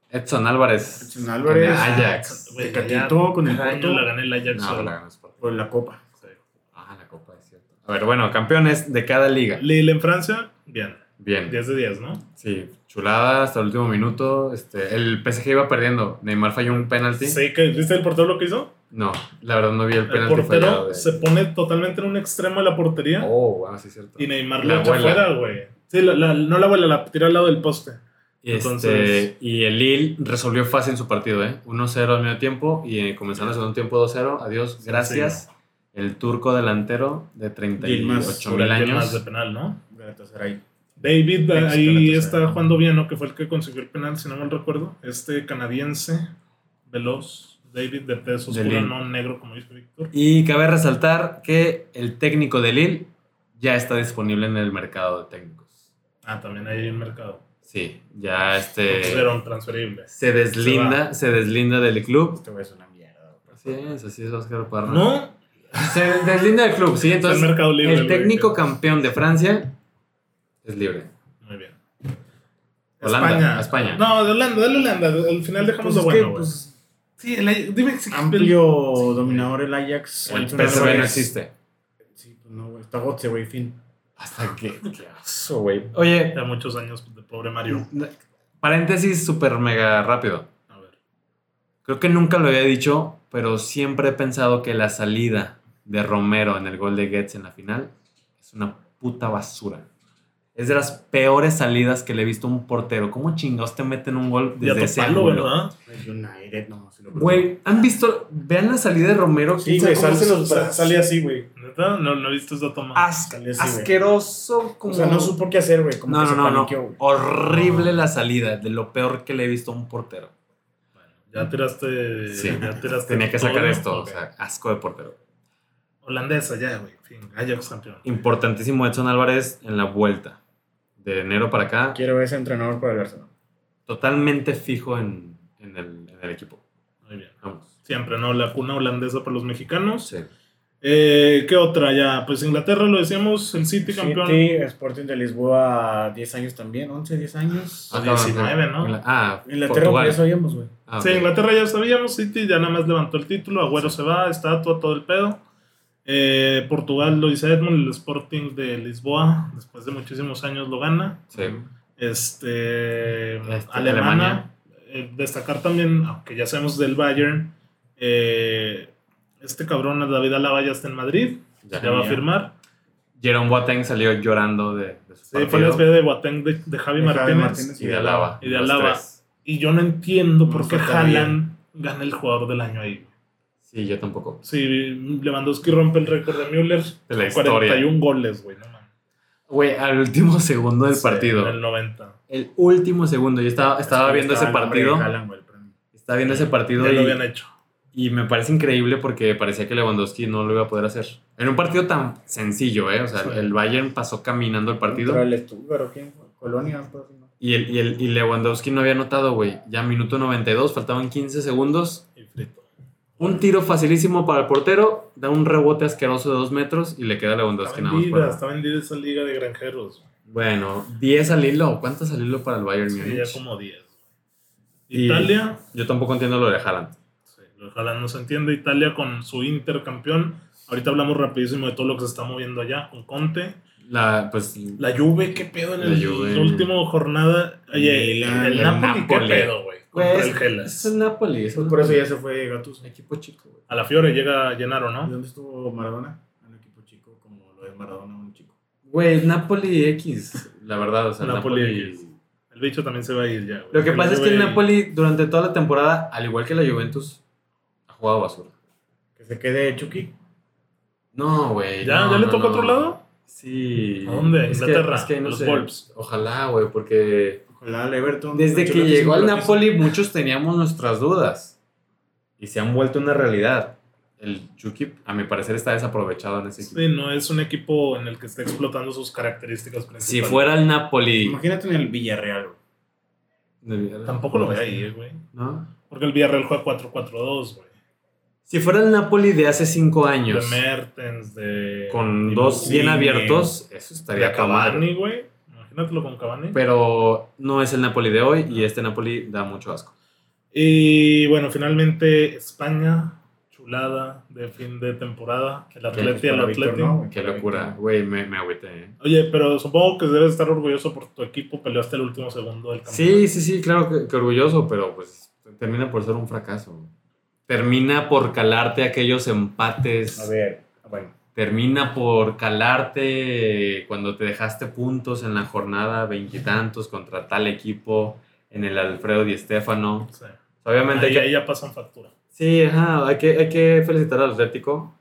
Edson Álvarez. Edson Álvarez. con el Ajax. Güey, Tecatito con el Porto. la gané el Ajax. No, la. Por la copa. Sí. Ah, la copa, es cierto. A ver, bueno, campeones de cada liga. Lille en Francia, bien. Bien. 10 de 10, ¿no? Sí, chulada hasta el último minuto. Este, el PSG iba perdiendo. Neymar falló un penalti. Sí, que ¿viste el portero lo que hizo? No, la verdad no vi el El penalti fallado. portero se pone totalmente en un extremo de la portería Oh, wow, sí es cierto. y Neymar La echa fuera, güey. Sí, la- la- no la abuela, la tira al lado del poste. Este, Entonces- y el Lille resolvió fácil su partido, ¿eh? 1-0 al medio tiempo y eh, comenzando el segundo tiempo 2-0. Adiós, gracias. El turco delantero de 38 Yilmaz, mil Durante más años. de penal, ¿no? David Ex ahí está jugando bien, ¿no? Que fue el que consiguió el penal, si no mal recuerdo. Este canadiense, veloz, David de oscura, Lille. no negro como dice Víctor. Y cabe resaltar que el técnico de Lille ya está disponible en el mercado de técnicos. Ah, también hay un mercado. Sí, ya este Fueron transferibles. se deslinda, se, deslinda del club. Este güey es una mierda. Así es, así es Oscar Parra. No, Se deslinda del club, sí. Entonces, el mercado libre. el güey, técnico campeón de Francia es libre. Muy bien. Holanda, España. España. No, de Holanda, de Holanda. Al final dejamos Pues lo bueno, que, pues, Sí, el, dime si amplio dominador el Ajax. El PSV no existe. Sí, pues no, güey. Está Gotze, güey, fin. Hasta que. [LAUGHS] qué oso, güey. Oye, Ya muchos años de pobre Mario. paréntesis súper mega rápido. A ver. Creo que nunca lo había dicho, pero siempre he pensado que la salida de Romero en el gol de Getz en la final es una puta basura. Es de las peores salidas que le he visto a un portero. ¿Cómo chingados te meten un gol Ya desde ese ángulo? ¿verdad? El United, no, lo Güey, ¿han visto? Vean la salida de Romero. Sí, ¿quién güey, sale, así, güey. ¿Neta? No, no he visto esa toma. As- así, asqueroso como... O sea, no supo qué hacer, güey. No, no, no. Horrible la salida, de lo peor que le he visto a un portero. Bueno, ya tiraste. Sí, ya tiraste Tenía que sacar todo. esto, o Ok. sea, asco de portero. Holandesa, ya, güey. Fin, Ajax campeón. Importantísimo Edson Álvarez en la vuelta. De enero para acá, Quiero ese entrenador para el Arsenal. totalmente fijo en, en el, en el equipo. Muy bien. Vamos. Siempre, ¿no? La cuna holandesa para los mexicanos. Sí. Eh, ¿Qué otra ya? Pues Inglaterra, lo decíamos, el City campeón. City, Sporting de Lisboa, 10 años también, 11, 10 años. Ah, cabrón, 19, ¿no? Ingla- Ah, Inglaterra, Portugal. ya sabíamos, güey. Ah, Sí. Inglaterra ya sabíamos, City ya nada más levantó el título, Agüero se va, estatua, todo el pedo. Eh, Portugal lo dice Edmund, el Sporting de Lisboa, después de muchísimos años lo gana. Sí. Este, Este, Alemania. Alemania. Eh, destacar también, aunque ya sabemos del Bayern, eh, este cabrón David Alaba ya está en Madrid, Ya. ya va a firmar. Jerome Boateng salió llorando de, de su Sí, fue la partido. despedida de Boateng de, de Javi De Martínez. Martínez. y de Alaba. Y de los Alaba. tres. Y yo no entiendo por qué. Haaland gana el jugador del año ahí. Sí, yo tampoco. Sí, Lewandowski rompe el récord de Müller. De la historia. 41 goles, güey. No mames. Güey, al último segundo del Sí, partido. en el 90. El último segundo. Yo estaba, estaba viendo ese Estaba partido. Güey. Estaba viendo ese partido Ya lo y, habían hecho. y me parece increíble porque parecía que Lewandowski no lo iba a poder hacer. En un partido tan sencillo, ¿eh? O sea, Sí. el Bayern pasó caminando el partido. Contra el Stuttgart, ¿o quién fue? Colonia, ¿no? Y, el, y, el, y Lewandowski no había anotado, güey. Ya minuto 92, faltaban 15 segundos. Y frito. Un tiro facilísimo para el portero, da un rebote asqueroso de dos metros y le queda Lewandowski Está nada más. vendida, fuera. está vendida esa liga de granjeros. Bueno, 10 al hilo. ¿Cuántos al hilo para el Bayern Sí, Múnich? ya como 10. Y- Italia, Yo tampoco entiendo lo de Haaland. sí, ojalá no se entiende. Italia con su Inter campeón. Ahorita hablamos rapidísimo de todo lo que se está moviendo allá con Conte. La, pues, La Juve, qué pedo en La el Juve. la última jornada. Oye, Milan, el, el Napoli, qué pedo, güey. Güey, el Gelas. es el Napoli. es Pues el por eso ya se fue Gattuso. Equipo chico, güey. A la Fiore llega Llenaro, ¿Y ¿no? dónde estuvo Maradona? En un equipo chico, como lo es Maradona, un chico. Güey, Napoli X, la verdad, o sea, Napoli Napoli... X. El bicho también se va a ir ya, güey. Lo que pasa es que el Napoli durante toda la temporada, al igual que la Juventus, ha jugado basura. Que se quede Chucky. No, güey. ¿Ya, no, ¿ya le no, tocó no. otro lado? Sí. ¿A dónde? Es que- Inglaterra, es que no los sé. Wolves. Ojalá, güey, porque Ojalá el Everton. desde que llegó al. Napoli muchos teníamos nuestras dudas y se han vuelto una realidad. El Chucky, a mi parecer, está desaprovechado en ese equipo. Sí, no es un equipo en el que está explotando sus características principales. Si fuera el Napoli... Imagínate en el Villarreal, güey. Tampoco lo ve ahí, güey. ¿No? Porque el Villarreal juega 4-4-2, güey. Si fuera el Napoli de hace cinco De años, Mertens, de. con de dos bien abiertos, eso De estaría acabado. Güey. Imagínatelo con Cavani. Pero no es el Napoli de hoy y este Napoli da mucho asco. Y bueno, finalmente España, chulada de fin de temporada. El Atleti, Víctor, Atleti. ¿no? Qué locura, güey, me, me agüité. ¿eh? Oye, pero supongo que debes estar orgulloso por tu equipo. Peleó hasta el último segundo del campeonato. Sí, sí, sí, claro que, que orgulloso, pero pues termina por ser un fracaso. Termina por calarte aquellos empates. A ver, bueno. Termina por calarte cuando te dejaste puntos en la jornada, veintitantos contra tal equipo en el Alfredo Di Stéfano. Sí. Obviamente Ahí, que- ahí ya pasan factura. Sí, ajá, hay que, hay que felicitar al Atlético,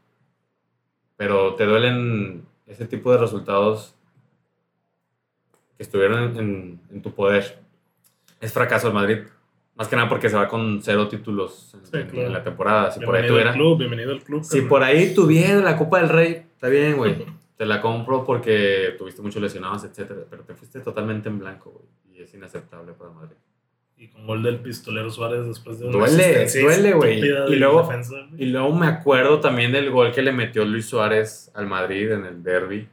pero te duelen ese tipo de resultados que estuvieron en, en- en tu poder. Es fracaso el Madrid, más que nada porque se va con cero títulos en, Sí, claro. en la temporada. Si por ahí Bienvenido al tuviera, club, bienvenido al club. si por ahí tuviera la Copa del Rey, está bien, güey. [LAUGHS] Te la compro porque tuviste muchos lesionados, etcétera, pero te fuiste totalmente en blanco, güey, y es inaceptable para Madrid. Y con gol del pistolero Suárez después de una Duele, duele, güey. Y luego-. Y luego me acuerdo también del gol que le metió Luis Suárez al Madrid en el derby.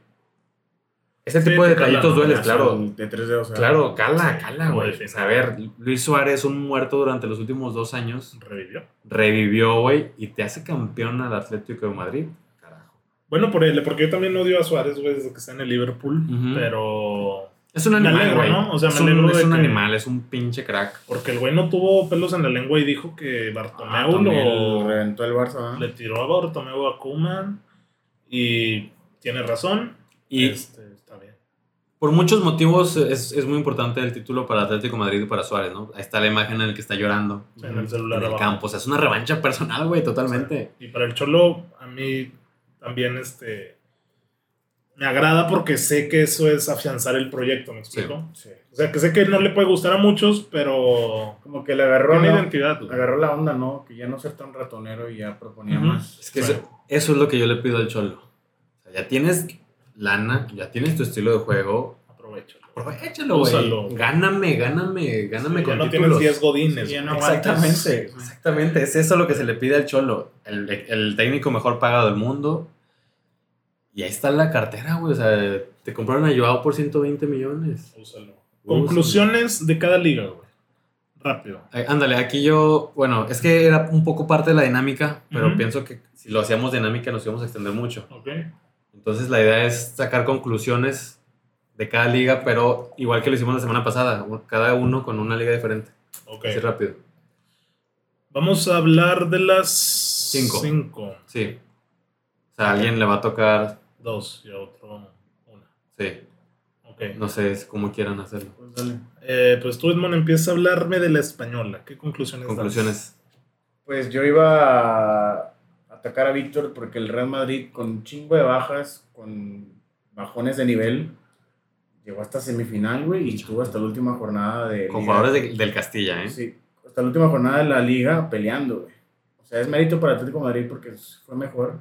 Ese Sí, tipo de cala, detallitos ¿no? duele, claro. De tres dedos. Claro, cala, Sí, cala, güey. O sea, a ver, Luis Suárez, un muerto durante los últimos dos años, Revivió. revivió, güey, y te hace campeón al Atlético de Madrid. Carajo. Bueno, por él, porque yo también odio a Suárez, güey, desde que está en el Liverpool. Pero. Es un Me animal, güey. ¿no? O sea, me es un, alegro es un animal, es un pinche crack. Porque el güey no tuvo pelos en la lengua y dijo que Ah, Bartomeu también lo. reventó el Barça. Le tiró a Bartomeu a Kuman. Y tiene razón. Y Este. Por muchos motivos es, es muy importante el título para Atlético de Madrid y para Suárez, ¿no? Ahí está la imagen en la que está llorando. Sí, en el celular en el abajo. campo. O sea, es una revancha personal, güey, totalmente. Y para el Cholo, a mí también este. Me agrada porque sé que eso es afianzar el proyecto, ¿me explico? Sí. O sea, que sé que no le puede gustar a muchos, pero. Como que le agarró, ¿no? identidad. güey. agarró la onda, ¿no? Que ya no ser tan ratonero y ya proponía más. Es que eso, eso es lo que yo le pido al Cholo. O sea, ya tienes lana, ya tienes tu estilo de juego. Aprovechalo. Aprovechalo, Úsalo. güey. Gáname, gáname, gáname Sí, con ya no títulos. tienes 10 godines. Sí, no Exactamente. Exactamente, es eso lo que se le pide al Cholo. El, el técnico mejor pagado del mundo. Y ahí está la cartera, güey. O sea, te compraron a Joao por 120 millones. Úsalo. Conclusiones de cada liga, güey. Rápido. Eh, ándale, aquí yo, bueno, es que era un poco parte de la dinámica, pero pienso que si lo hacíamos dinámica nos íbamos a extender mucho. Ok. Entonces la idea es sacar conclusiones de cada liga, pero igual que lo hicimos la semana pasada, cada uno con una liga diferente. Ok. Así rápido. Vamos a hablar de las Cinco. cinco. Sí. O sea, a alguien le va a tocar, Dos y a otro una. sí, Ok. no sé cómo quieran hacerlo. Pues dale. Eh, pues tú, Edmond, empieza a hablarme de la española. ¿Qué conclusiones das? Conclusiones. Pues yo iba a atacar a Víctor porque el Real Madrid con un chingo de bajas, con bajones de nivel, llegó hasta semifinal, güey, y estuvo hasta la última jornada de... Con liga. jugadores de- del Castilla, ¿eh? Sí, hasta la última jornada de la liga peleando, güey. O sea, es mérito para Atlético de Madrid porque fue mejor.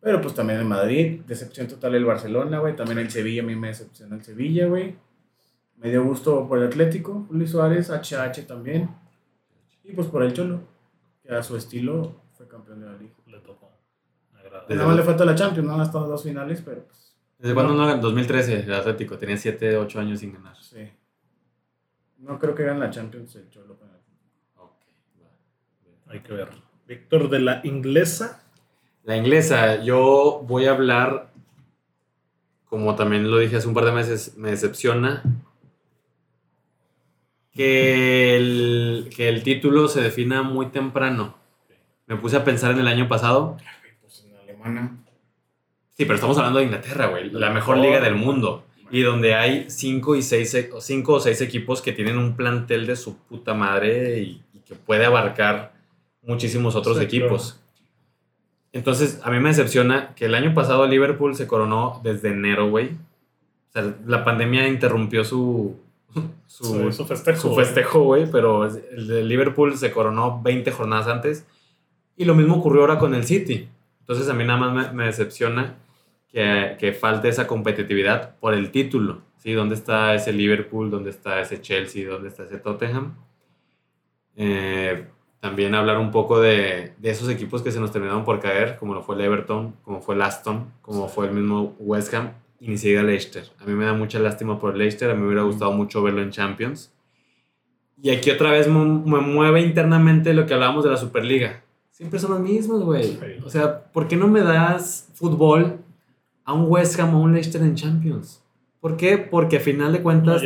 Pero pues también el Madrid, decepción total el Barcelona, güey. También el Sevilla, a mí me decepcionó el Sevilla, güey. Me dio gusto por el Atlético, Luis Suárez, HH también. Y pues por el Cholo, que a su estilo fue campeón de la liga. Le tocó. Desde Nada más el- le falta la Champions, no han estado en dos finales, pero pues ¿Desde cuándo no? 2013, el Atlético. Tenía 7, 8 años sin ganar. sí. No creo que gane la Champions el Cholo con el Atlético. Ok, va. Hay que ver. Víctor, de la inglesa. La inglesa, yo voy a hablar, como también lo dije hace un par de meses, me decepciona que el, que el título se defina muy temprano. Me puse a pensar en el año pasado. Pues en alemana. Sí, pero estamos hablando de Inglaterra, güey. La mejor liga del mundo. Y donde hay cinco, y seis, e- o cinco o seis equipos que tienen un plantel de su puta madre y, y que puede abarcar muchísimos otros Sí, equipos. Entonces, a mí me decepciona que el año pasado Liverpool se coronó desde enero, güey. O sea, la pandemia interrumpió su, [LAUGHS] su, Su, su festejo. su güey. festejo, güey, pero el de Liverpool se coronó 20 jornadas antes. Y lo mismo ocurrió ahora con el City. Entonces a mí nada más me, me decepciona que, que falte esa competitividad por el título. ¿sí? ¿Dónde está ese Liverpool? ¿Dónde está ese Chelsea? ¿Dónde está ese Tottenham? Eh, también hablar un poco de, de esos equipos que se nos terminaron por caer, como lo fue el Everton, como fue el Aston, como fue el mismo West Ham y ni siquiera Leicester. A mí me da mucha lástima por Leicester, a mí me hubiera gustado mucho verlo en Champions. Y aquí otra vez me, me mueve internamente lo que hablábamos de la Superliga. Siempre son los mismos, güey. O sea, ¿por qué no me das fútbol a un West Ham o un Leicester en Champions? ¿Por qué? Porque a final de cuentas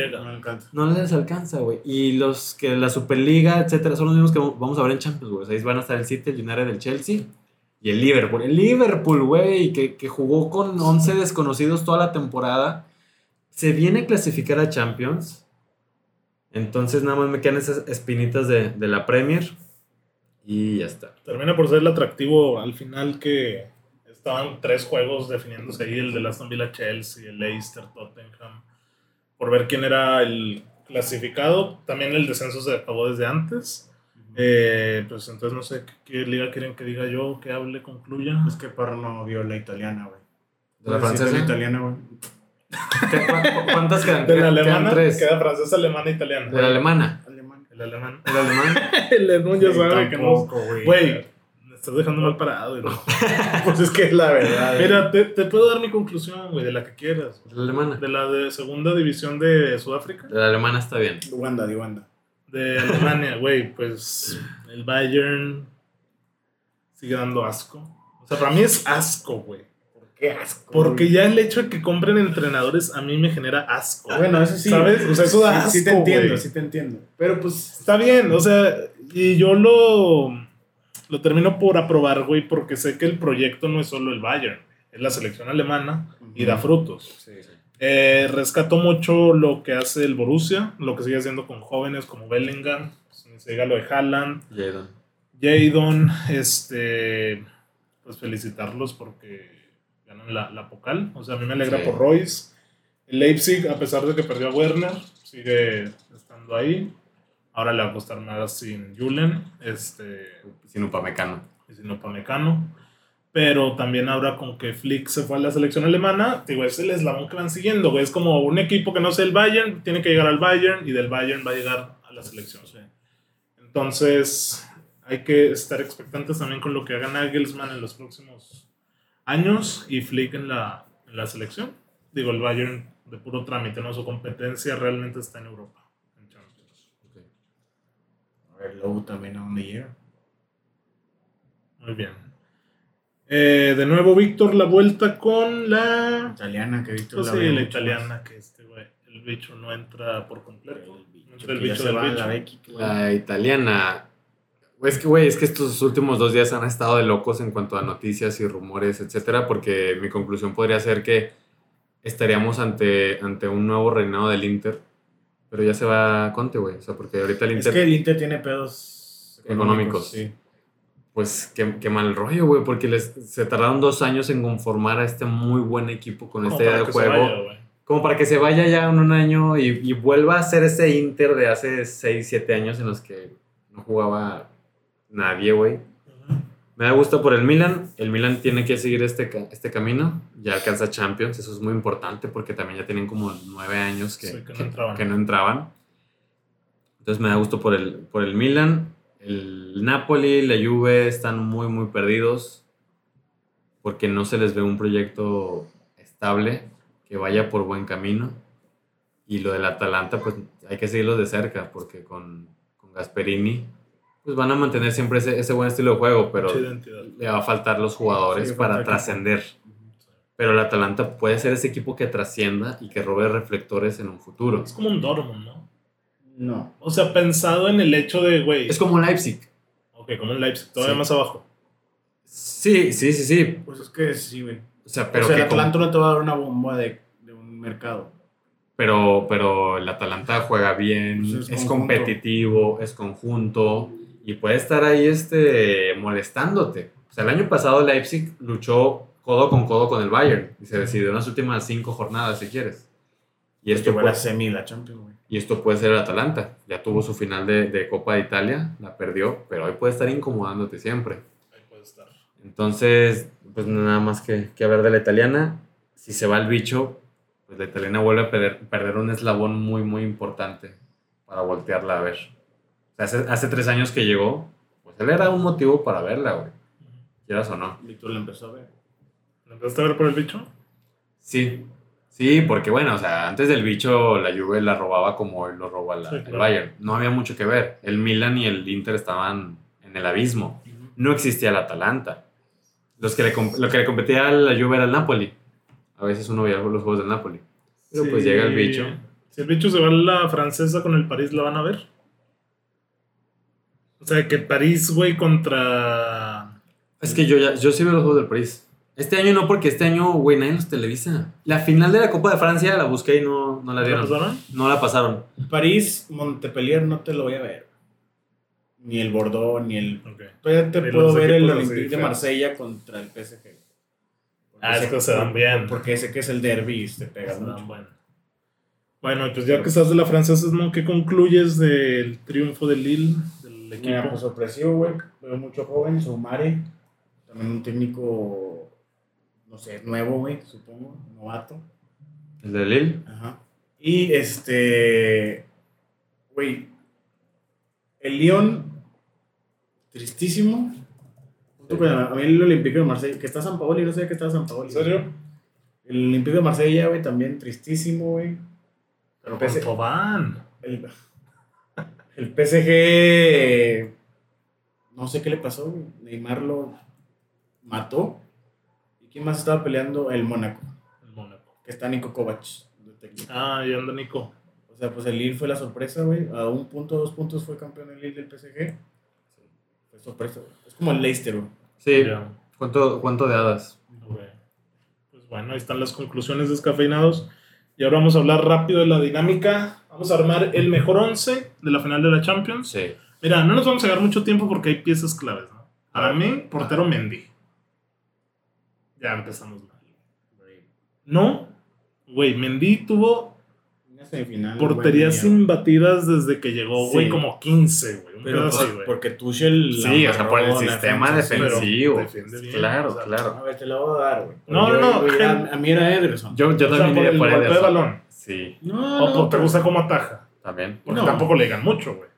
no les alcanza, güey. Y los que la Superliga, etcétera, son los mismos que vamos a ver en Champions, güey. O sea, ahí van a estar el City, el United, el Chelsea y el Liverpool. El Liverpool, güey, que, que jugó con 11 desconocidos toda la temporada, se viene a clasificar a Champions Entonces nada más me quedan esas espinitas de, de la Premier y ya está. Termina por ser el atractivo al final que estaban tres juegos definiéndose ahí, el de Aston Villa Chelsea, el Leicester Tottenham, por ver quién era el clasificado. También el descenso se acabó desde antes. Eh, pues entonces no sé qué, liga quieren que diga yo, que hable, concluya. Es que Parra no vio la italiana, güey. ¿De la francesa? La italiana, güey. [LAUGHS] ¿Qué- cu- ¿Cuántas quedan? De la Quedan alemana, tres. queda francesa, alemana, italiana. De la alemana. El alemán. ¿El alemán? [LAUGHS] el Edmund ya Sí, sabe que no. güey. Me estás dejando mal parado. güey. [LAUGHS] Pues es que es la verdad. Mira, te, te puedo dar mi conclusión, güey, de la que quieras. ¿De la alemana? De la de segunda división de Sudáfrica. De la alemana está bien. De Uganda, de Uganda. De Alemania, [LAUGHS] güey, pues el Bayern sigue dando asco. O sea, para mí es asco, güey. ¿Por qué asco? Porque güey? ya el hecho de que compren entrenadores a mí me genera asco. Bueno, eso sí. ¿Sabes? O sea, eso da sí, sí te asco, entiendo, güey. sí te entiendo. Pero pues. Está bien, o sea, y yo lo, lo termino por aprobar, güey, porque sé que el proyecto no es solo el Bayern, es la selección alemana y da frutos. Sí, sí. Eh, rescato mucho lo que hace el Borussia, lo que sigue haciendo con jóvenes como Bellingham, pues, se diga lo de Haaland, Jadon. Jadon, este, pues felicitarlos porque ganan la, la Pocal, o sea, a mí me alegra Sí. por Royce. El Leipzig, a pesar de que perdió a Werner, sigue estando ahí. Ahora le va a costar más sin Julen, este, Sin Upamecano. sin Upamecano. Pero también ahora con que Flick se fue a la selección alemana, digo, es el eslabón que van siguiendo, güey. Es como un equipo que no sea el Bayern, tiene que llegar al Bayern y del Bayern va a llegar a la selección. Entonces, hay que estar expectantes también con lo que haga Nagelsmann en los próximos años y Flick en la, en la selección. Digo, el Bayern de puro trámite, ¿no? Su competencia realmente está en Europa. en Champions. A ver, Lobo también a dónde llega. Muy bien. Eh, de nuevo, Víctor, la vuelta con la. Italiana, que visto Pues la sí, la italiana, que este, güey. El bicho no entra por más. completo. El bicho, entra el bicho del bicho. la La italiana. Es que, güey, es que estos últimos dos días han estado de locos en cuanto a noticias y rumores, etcétera, porque mi conclusión podría ser que estaríamos ante, ante un nuevo reinado del Inter, pero ya se va Conte, güey. O sea, porque ahorita el Es Inter, que el Inter tiene pedos Económicos. Sí. pues qué, qué mal rollo, güey, porque les, se tardaron dos años en conformar a este muy buen equipo con Como esta idea de juego. vaya, como para que se vaya ya en un año y, y vuelva a ser ese Inter de hace 6, 7 años en los que no jugaba nadie, güey. Me da gusto por el Milan. El Milan tiene que seguir este, este camino. Ya alcanza Champions. Eso es muy importante porque también ya tienen como nueve años que, Sí, que no entraban. que no entraban. Entonces me da gusto por el, por el Milan. El Napoli, la Juve están muy, muy perdidos porque no se les ve un proyecto estable que vaya por buen camino. Y lo del Atalanta, pues hay que seguirlo de cerca porque con, con Gasperini, pues van a mantener siempre ese, ese buen estilo de juego, pero le va a faltar los jugadores Sí, para trascender. Pero el Atalanta puede ser ese equipo que trascienda y que robe reflectores en un futuro. Es como un Dortmund, ¿no? No. O sea, pensado en el hecho de, güey. Es como Leipzig. Ok, como un Leipzig, todavía Sí. más abajo. Sí, sí, sí, sí. Pues es que sí, güey. O sea, Pero o sea, el como- Atlanta no te va a dar una bomba de, de un mercado. pero, pero el Atalanta juega bien, Pues es, competitivo, es conjunto y puede estar ahí este, molestándote. O sea, el año pasado Leipzig luchó codo con codo con el Bayern y se decidió en las últimas cinco jornadas, si quieres. Y esto, puede, semi de la Champions, güey. y esto puede ser el Atalanta. Ya tuvo su final de, de Copa de Italia, la perdió, pero hoy puede estar incomodándote siempre. Ahí puede estar. Entonces, pues nada más que, que hablar de la italiana. Si se va el bicho, pues la italiana vuelve a perder, perder un eslabón muy, muy importante para voltearla a ver. Sea, hace, hace tres años que llegó, pues él era un motivo para verla, güey. Quieras o no. Víctor lo empezó a ver. ¿Lo empezaste a ver por el bicho? Sí. Sí, porque bueno, o sea, antes del bicho la Juve la robaba como él lo robó a la- Sí, el. Bayern. No había mucho que ver. El Milan y el Inter estaban en el abismo. no existía el Atalanta. Los que le, lo que le competía a la Juve era el Napoli. A veces uno veía los juegos del Napoli. Pero pues llega el bicho. Si el bicho se va a la francesa con el París, ¿la van a ver? O sea, que París, güey, contra. Es que yo ya, yo sí veo los juegos del París. Este año no, porque este año, güey, nadie los televisa. La final de la Copa de Francia la busqué y no, no la ¿La dieron. pasaron? No la pasaron. París, Montpellier no te lo voy a ver. Ni el Bordeaux, ni el. Ok. Todavía te puedo los ver el Olympique de. Marsella contra el PSG. Porque Ah, es que se dan bien. Porque sé que es el derby y te pega Está mucho. bueno. Bueno, pues ya que estás de la francesa, ¿no? ¿Qué concluyes del triunfo de Lille, del equipo? Mira, pues sorpresivo, güey. Veo mucho joven, Soumare. También un técnico, no sé, nuevo, güey, supongo, novato. El de Lille. Ajá. Y este, güey, el Lyon, tristísimo. Junto con a mí el Olympique de Marsella, que está San Paolo y no sé que está San Paolo. ¿En serio? El Olympique de Marsella, güey, también tristísimo, güey. Pero Pese- con Tobán. El, el PSG, no sé qué le pasó, güey. Neymar lo mató. ¿Y quién más estaba peleando? El Mónaco, El Mónaco. que está Nico Kovac. Ah, y anda Nico. O sea, pues el Lille fue la sorpresa, güey. A un punto, dos puntos fue campeón el Lille del PSG. Fue sorpresa, güey. Es como el Leicester, güey. Sí. Ya. ¿Cuánto, ¿Cuánto de hadas? Ok. Pues bueno, ahí están las conclusiones descafeinados. Y ahora vamos a hablar rápido de la dinámica. Vamos a armar el mejor 11 de la final de la Champions. Sí. Mira, no nos vamos a llevar mucho tiempo porque hay piezas claves, ¿no? Para mí, portero Mendy. Ya empezamos mal. No, güey, Mendy tuvo porterías imbatidas desde que llegó, güey, Sí. como 15, güey. Un Pero así, por- güey. porque Tuchel. la Sí, o sea, por el sistema defensa, sí. defensivo. bien, claro, o sea, claro. A ver, te la voy a dar, güey. No, Yo- no, yo- gen- a, a mí era Ederson. Yo, yo O sea, también por iría el por golpe de balón. Sí, no, O no, te gusta cómo ataja. también. Porque No. tampoco le digan mucho, güey.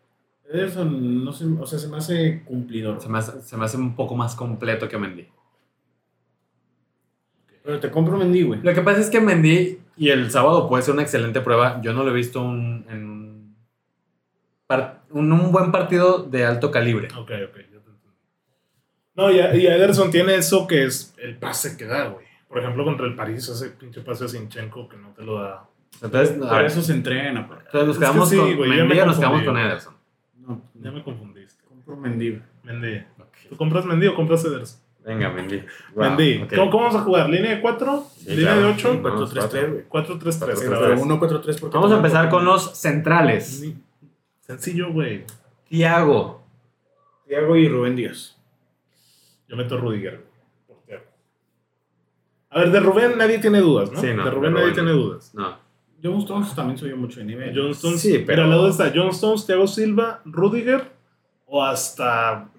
Ederson, no se, o sea, se me hace cumplidor. Se me, hace, se me hace un poco más completo que Mendy. Pero te compro Mendy, güey. Lo que pasa es que Mendy, y el sábado puede ser una excelente prueba, yo no lo he visto un, en un, un, buen partido de alto calibre. Ok, ok, ya te entendí. No, y, a- y a Ederson tiene eso que es el pase que da, güey. Por ejemplo, contra el París, ese pinche pase a Sinchenko que no te lo da. Entonces, Por ver, eso se entrena, bro. entonces nos Es que quedamos sí, con güey, Mendy me o nos quedamos con. Ederson. No, Ya me confundiste. compro Mendy. Mendy. ¿Tú compras Mendy o compras Ederson? Venga, Mendy. Wow, Mendy. ok. ¿Cómo, cómo vamos a jugar? ¿Línea de 4? Sí, ¿Línea claro. de 8? Sí, 4-3-3, güey. 4-3-3. Cuatro, a tres, ver. Pero 1-4-3 porque Vamos a empezar con los centrales. Sencillo, güey. Tiago. Thiago y Rubén Díaz. Yo meto a Rudiger, güey, portero. A ver, de Rubén nadie tiene dudas, ¿no? Sí, no, de Rubén de nadie Rubén tiene dudas. No. John Stones también subió mucho de nivel. John Stones, Sí, pero pero- al lado está John Stones, Thiago Silva, Rudiger o hasta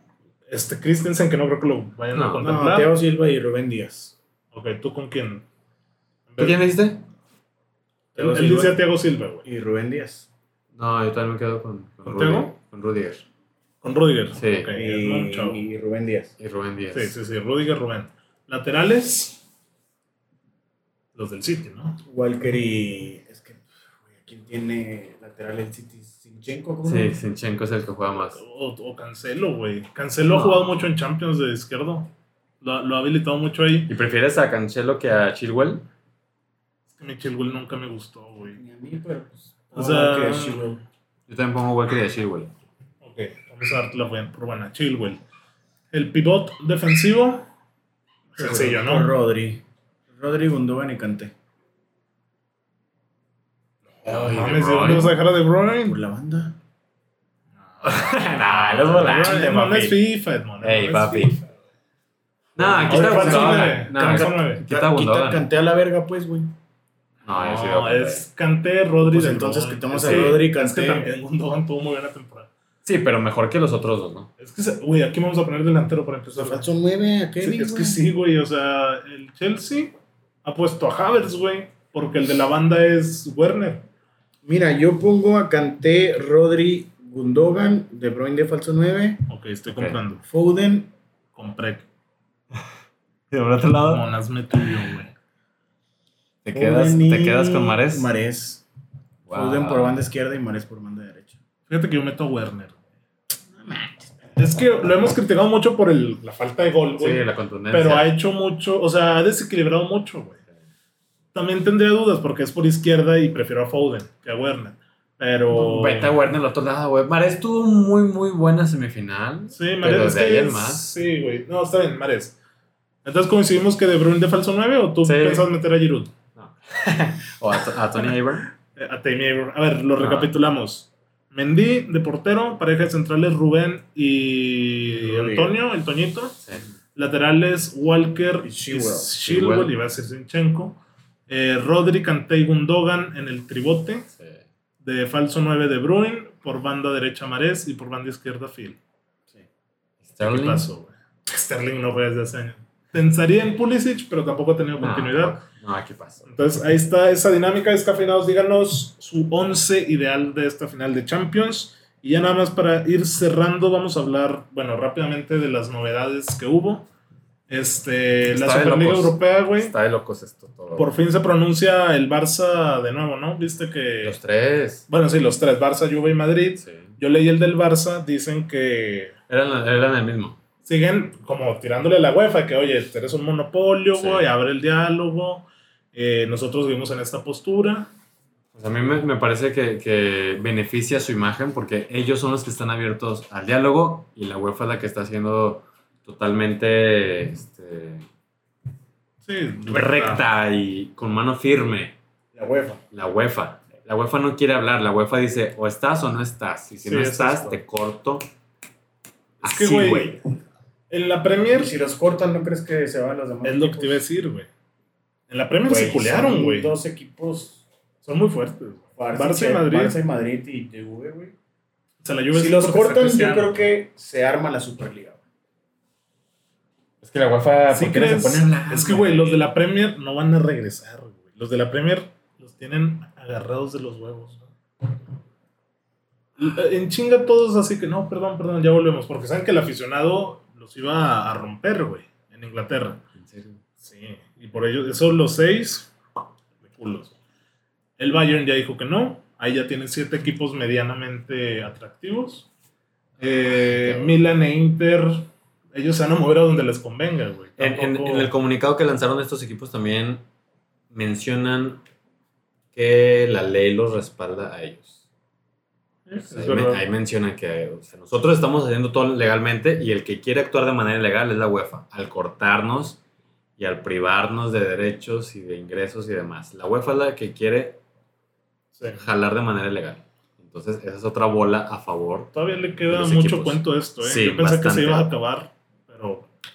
este Christensen, que no creo que lo vayan a No, No, contemplar. Thiago Silva y Rubén Díaz. Ok, ¿tú con quién? ¿Tú quién dijiste? Él, él Silva dice a Thiago Silva, güey. y Rubén Díaz. No, yo también me quedo con, con, ¿Con Rudiger. Con Rudiger. Con Rudiger. Sí. Ok, es muy Y, y Rubén Díaz. Y Rubén Díaz. Sí, sí, sí, Rudiger, Rubén. Laterales. Los del City, ¿no? Walker y. Es que. güey, ¿Quién tiene lateral el City? ¿Sinchenko? ¿Cómo Sí? Sinchenko es el que juega más. O, o Cancelo, güey. Cancelo ha jugado mucho en Champions de izquierdo. Lo, lo ha habilitado mucho ahí. ¿Y prefieres a Cancelo que a Chilwell? Es que mi Chilwell nunca me gustó, güey. Ni a mí, pero pues. O sea- Walker, Chilwell. Yo también pongo Walker y a Chilwell. Ok, vamos a darte la buena, por buena. Chilwell. El pivot defensivo. Sencillo, ¿no? Rodri. Rodri, Gundogan y Kanté. No Ay, mames, De ¿de dónde vas a dejar a De Por Bruyne? la banda. [LAUGHS] nah, los volantes, es papi. FIFA, Edmond. Ey, Edmond es papi. FIFA. No, aquí Oye, está falta Gundogan. No, está Quita Gundogan. Kanté a la verga, pues, güey. No, yo sí No, veo es Kanté, Rodri, Pues entonces quitamos a Rodri, Es que Kanté. también Gundogan tuvo muy buena temporada. Sí, pero mejor que los otros dos, ¿no? Es que, güey, aquí vamos a poner delantero para empezar. Falso 9 a Sí, Kevin, es que sí, güey. O sea, el Chelsea ha puesto a Havertz, güey. Porque el de la banda es Werner. Mira, yo pongo a Kanté, Rodri, Gundogan, De Bruyne de falso 9, Ok, estoy comprando. Foden, Compré. [LAUGHS] Y por otro lado, Monazme tuyo, güey. te quedas, y te quedas con Mares. Mares. Wow. Foden por banda izquierda y Mares por banda derecha. Fíjate que yo meto a Werner. Es que lo hemos criticado mucho por el, la falta de gol, Sí, güey. la contundencia. pero ha hecho mucho, o sea, ha desequilibrado mucho, güey. También tendría dudas porque es por izquierda y prefiero a Foden que a Werner. Pero. Vete a Werner al otro lado, güey. Mares tuvo muy, muy buena semifinal. Sí, Pero Mares. es de ahí que en es- más. Sí, güey. No, está bien, Mares. Entonces coincidimos que De Bruyne de falso 9 o tú Sí. pensabas meter a Giroud. No. [LAUGHS] o a, a Tony Abraham. Eh, A Tammy Abraham. A ver, lo Ah. recapitulamos. Mendy de portero, pareja de centrales Rubén y. Antonio, el Toñito. Sí. Laterales Walker Y. Chilwell, Chilwell. iba a ser Zinchenko. Eh, Rodri, Kanté y Gundogan en el tribote. sí. De falso 9 de Bruin, por banda derecha Marés y por banda izquierda Phil. ¿Qué Sterling. pasó, güey? Sterling no fue desde hace años. Pensaría en Pulisic, pero tampoco ha tenido No, continuidad. No, aquí pasa. Entonces ahí está esa dinámica descafeinados. Díganos su 11 ideal de esta final de Champions. Y ya nada más para ir cerrando, vamos a hablar, bueno, rápidamente de las novedades que hubo. Este, Está la Superliga locos. Europea, güey. Está de locos esto todo. Por fin se pronuncia el Barça de nuevo, ¿no? Viste que. Los tres. Bueno, sí, los tres: Barça, Juve y Madrid. Sí. Yo leí el del Barça, dicen que Eran, eran el mismo. siguen como tirándole a la UEFA, que oye, eres un monopolio, Sí. güey, abre el diálogo. Eh, nosotros vivimos en esta postura. Pues a mí me, me parece que, que beneficia su imagen porque ellos son los que están abiertos al diálogo y la UEFA es la que está haciendo totalmente este, Sí, recta y con mano firme. La UEFA. La UEFA. La UEFA no quiere hablar, la UEFA dice o estás o no estás. Y si Sí, no es estás, te corto. Es que, Así, güey, güey. En la Premier si los cortan, ¿no crees que se van los demás? es lo que te iba a decir, güey. En la Premier se culearon, güey. Dos equipos. Son muy fuertes. Barça, Barça y Madrid. Barça y Madrid y Juve, güey. O sea, la Juve Si los cortan, yo creo que se arma la Superliga. Es que la UEFA ¿Sí ¿por qué no se crees? pone Es que, güey, los de la Premier no van a regresar, güey. Los de la Premier los tienen agarrados de los huevos. ¿no? En chinga todos así que, no, perdón, perdón, ya volvemos. Porque saben que el aficionado los iba a romper, güey, en Inglaterra. En serio. Sí, y por ello, esos los seis, de culos. El Bayern ya dijo que no. Ahí ya tienen siete equipos medianamente atractivos. Eh, Qué Milan e Inter, ellos se van a mover a donde les convenga, güey. En, en- Tampoco- en el comunicado que lanzaron estos equipos también mencionan que la ley los respalda a ellos. Ahí, mencionan que o sea, nosotros estamos haciendo todo legalmente y el que quiere actuar de manera ilegal es la UEFA, al cortarnos y al privarnos de derechos y de ingresos y demás. La UEFA es la que quiere Sí. jalar de manera ilegal. Entonces, esa es otra bola a favor. Todavía le queda mucho equipos. cuento esto, ¿eh? Sí, Yo pensé que bastante. se iba a acabar,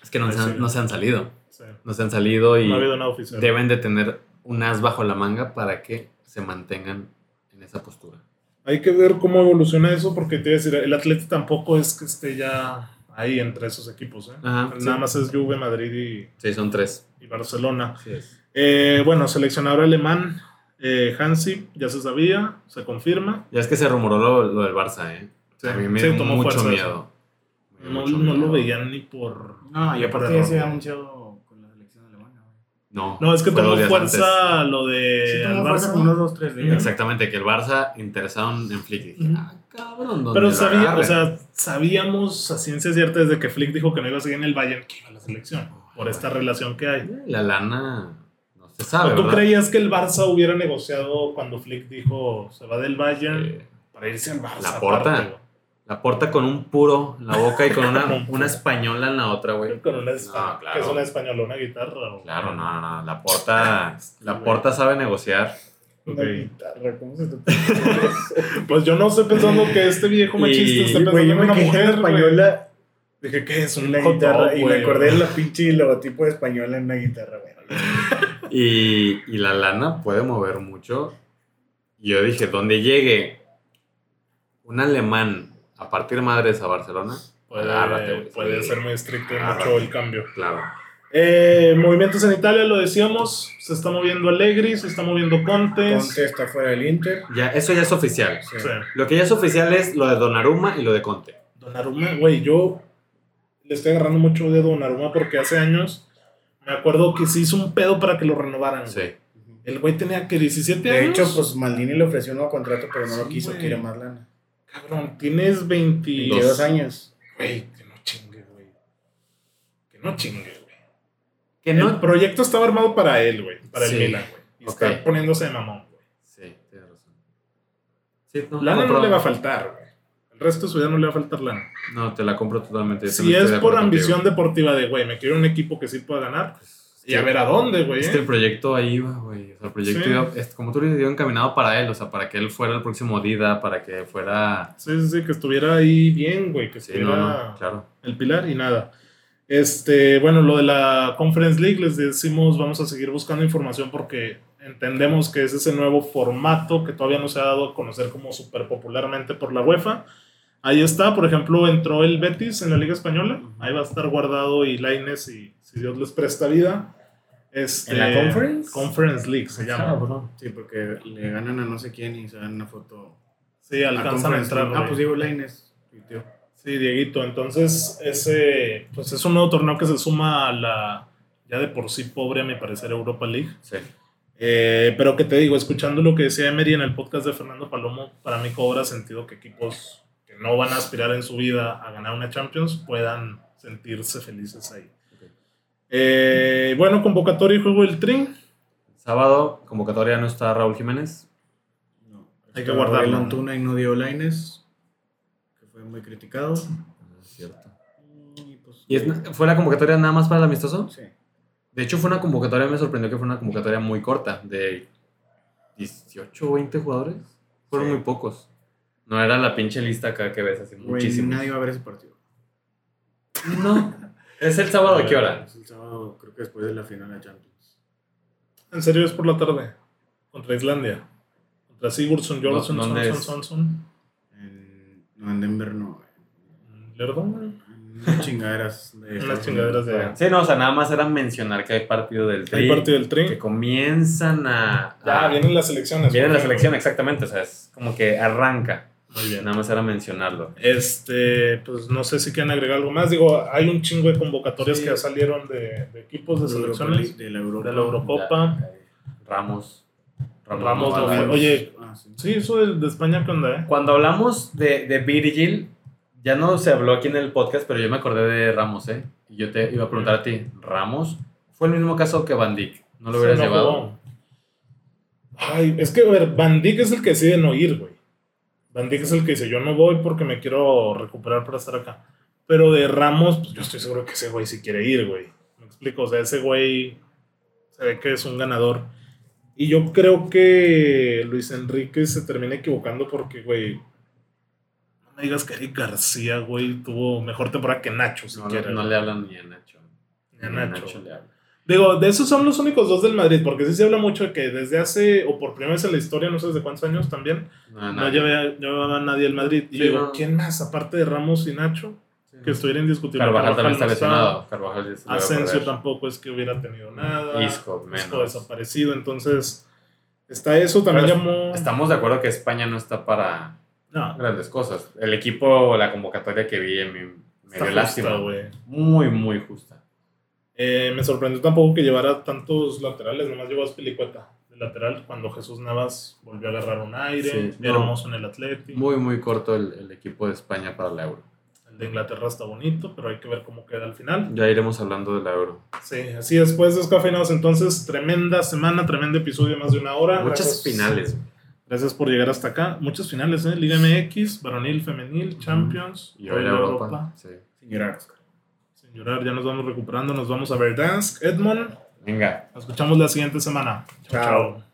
Es que no, se, han, no se han salido. sí, No se han salido y no ha habido nada oficial. deben de tener un as bajo la manga para que se mantengan en esa postura. Hay que ver cómo evoluciona eso, porque te iba a decir, el Atleti tampoco es que esté ya ahí entre esos equipos, ¿eh? Ajá, Nada sí. más es Juve, Madrid Sí, son tres. y, y Barcelona. Es. Eh, bueno, seleccionador alemán, eh, Hansi, ya se sabía, se confirma. Ya es que se rumoró lo, lo del Barça, ¿eh? Sí, a mí me dio tomó mucho fuerza miedo. No, no lo veían ni por... No, y por aparte ya se ha anunciado con la selección alemana. No, No, es que tomó fuerza lo de Sí, tomó fuerza Barça. como unos dos, tres días. Exactamente, que el Barça interesado en Flick. Dije, ah, cabrón, ¿dónde Pero sabía, o sea, sabíamos a ciencia cierta desde que Flick dijo que no iba a seguir en el Bayern que iba a la selección, por esta relación que hay. La lana no se sabe, ¿O ¿Tú ¿verdad? creías que el Barça hubiera negociado cuando Flick dijo se va del Bayern Sí. para irse al Barça? La Porta. aparte? La porta con un puro en la boca y con una, [LAUGHS] una española en la otra, güey. Con una No, española, claro. que es una española, una guitarra. o- Claro, no, no, no. La porta, la porta sabe negociar. Una guitarra, ¿cómo se te? Pues yo no estoy pensando que este viejo Y- machista esté pensando en una mujer, española Dije, ¿qué es? Un una guitarra y me acordé de la pinche logotipo de española en una guitarra, güey. Y, y la lana puede mover mucho. Y yo dije, donde llegue un alemán a partir madres a Barcelona, Puede, güey. puede Sí. ser muy estricto Agárrate. mucho el cambio. Claro. Eh, movimientos en Italia, lo decíamos. Se está moviendo Allegri, se está moviendo Contes. Conte está fuera del Inter. Ya, eso ya es oficial. Sí. Sí. Lo que ya es oficial es lo de Donnarumma y lo de Conte. Donnarumma, güey, yo le estoy agarrando mucho de Donnarumma porque hace años me acuerdo que se hizo un pedo para que lo renovaran. Sí. El güey tenía que 17 De años. hecho, pues Maldini le ofreció un nuevo contrato, pero no lo quiso, quiere más lana. Cabrón, tienes 20. 22 años. Güey, que no chingue, güey. Que no chingue, güey. Que El no. proyecto estaba armado para él, güey. Para Sí. el Milan, güey. Y está poniéndose de mamón, güey. Sí, tienes razón. Sí, no, Lana no compró- le va a faltar, güey. El resto de su vida no le va a faltar lana. No, te la compro totalmente. Si es por ambición contigo. deportiva de, güey, me quiero un equipo que sí pueda ganar. Y a Sí. ver a dónde, güey. Es ¿eh? proyecto ahí iba, güey. O sea, el proyecto Sí. iba, como tú le digo, encaminado para él. O sea, para que él fuera el próximo Dida, para que fuera. Sí, sí, sí, que estuviera ahí bien, güey, que Sí, estuviera no, no, claro. el pilar y nada. Este, bueno, lo de la Conference League, les decimos, vamos a seguir buscando información porque entendemos que es ese nuevo formato que todavía no se ha dado a conocer como súper popularmente por la UEFA. Ahí está, por ejemplo, entró el Betis en la Liga Española. Ahí va a estar guardado y Laines y si Dios les presta vida. Este, ¿En la Conference? Conference League se llama. Cabrón. Sí, porque le ganan a no sé quién y se dan una foto. Sí, alcanzan a Conference entrar. Ah, pues digo Laines. tuiteó. Sí, Dieguito. Entonces, ese pues es un nuevo torneo que se suma a la ya de por sí pobre, a mi parecer, Europa League. Sí. Eh, pero que te digo, escuchando lo que decía Emery en el podcast de Fernando Palomo, para mí cobra sentido que equipos que no van a aspirar en su vida a ganar una Champions puedan sentirse felices ahí. Eh, bueno, convocatoria y juego del Trin. Sábado, convocatoria no está Raúl Jiménez. No, Hay que guardarlo. Raúl Antuna y no dio Laines, que fue muy criticado. No es cierto. Y, pues, ¿Y es- fue la convocatoria nada más para el amistoso? Sí. De hecho, fue una convocatoria, me sorprendió que fue una convocatoria muy corta, de 18 o 20 jugadores. Fueron Sí. muy pocos. No era la pinche lista acá que ves, así Güey, muchísimo. nadie va a ver ese partido. No. ¿Es el sábado a qué hora? Es el sábado, creo que después de la final de Champions. En serio, es por la tarde. Contra Islandia. Contra Sigurdsson, Jorgensen, ¿Dónde Sonson? Sonson. En, no, en Denver no. En unas chingaderas de. Unas chingaderas de. Sí, no, o sea, nada más era mencionar que hay partido del El Tri, partido del Trin. que comienzan a... Ya, a- vienen las elecciones. viene por la ejemplo. selección, exactamente, o sea, es como que arranca. Muy bien. Nada más era mencionarlo. Este, pues no sé si quieren agregar algo más. Digo, hay un chingo de convocatorias Sí. que ya salieron de, de equipos de selecciones. De la Europa. De la Eurocopa. Ramos. Ramos no no. Oye, Ah, sí. Sí, eso de, de España, ¿qué onda, eh? Cuando hablamos de, de Virgil, ya no se habló aquí en el podcast, pero yo me acordé de Ramos, ¿eh? Y yo te iba a preguntar a ti, ¿Ramos? Fue el mismo caso que Van Dijk. ¿No lo hubieras Sí, no llevado? Ay, es que, a ver, Van Dijk es el que decide no ir, güey. Van Dijk es el que dice, yo no voy porque me quiero recuperar para estar acá. Pero de Ramos, pues yo estoy seguro que ese güey sí quiere ir, güey. Me explico, o sea, ese güey se ve que es un ganador. Y yo creo que Luis Enrique se termina equivocando porque, güey, no me digas que Eric García, güey, tuvo mejor temporada que Nacho, No, siquiera. no güey. le hablan ni a Nacho. Ni a Nacho. le hablan. Digo, de esos son los únicos dos del Madrid, porque sí se habla mucho de que desde hace, o por primera vez en la historia, no sé desde cuántos años también, No, no llevaba, llevaba nadie al Madrid. Y Sí, yo digo, no. ¿quién más, aparte de Ramos y Nacho, Sí. que estuviera indiscutible? Carvajal también está lesionado. Carvajal a Asensio tampoco es que hubiera tenido nada. Isco, menos. Isco desaparecido, entonces está eso, también Pero llamó... Estamos de acuerdo que España no está para No, grandes cosas. El equipo, la convocatoria que vi, me, me dio lástima. Muy, muy justa. Eh, me sorprendió tampoco que llevara tantos laterales, nomás llevó a Spilicueta de lateral cuando Jesús Navas volvió a agarrar un aire, Sí, no. hermoso en el Atlético. Muy, muy corto el, el equipo de España para la Euro. El de Inglaterra está bonito, pero hay que ver cómo queda al final. Ya iremos hablando de la Euro. Sí, así después de descafeinados, entonces tremenda semana, tremendo episodio más de una hora. Muchas Gracias- finales. Gracias por llegar hasta acá. Muchas finales, ¿eh? Liga MX, Varonil, Femenil, Champions, Y hoy la Europa. Sí. Sin llorar, ya nos vamos recuperando, nos vamos a Verdansk. Edmond, Venga. nos escuchamos la siguiente semana. Chao.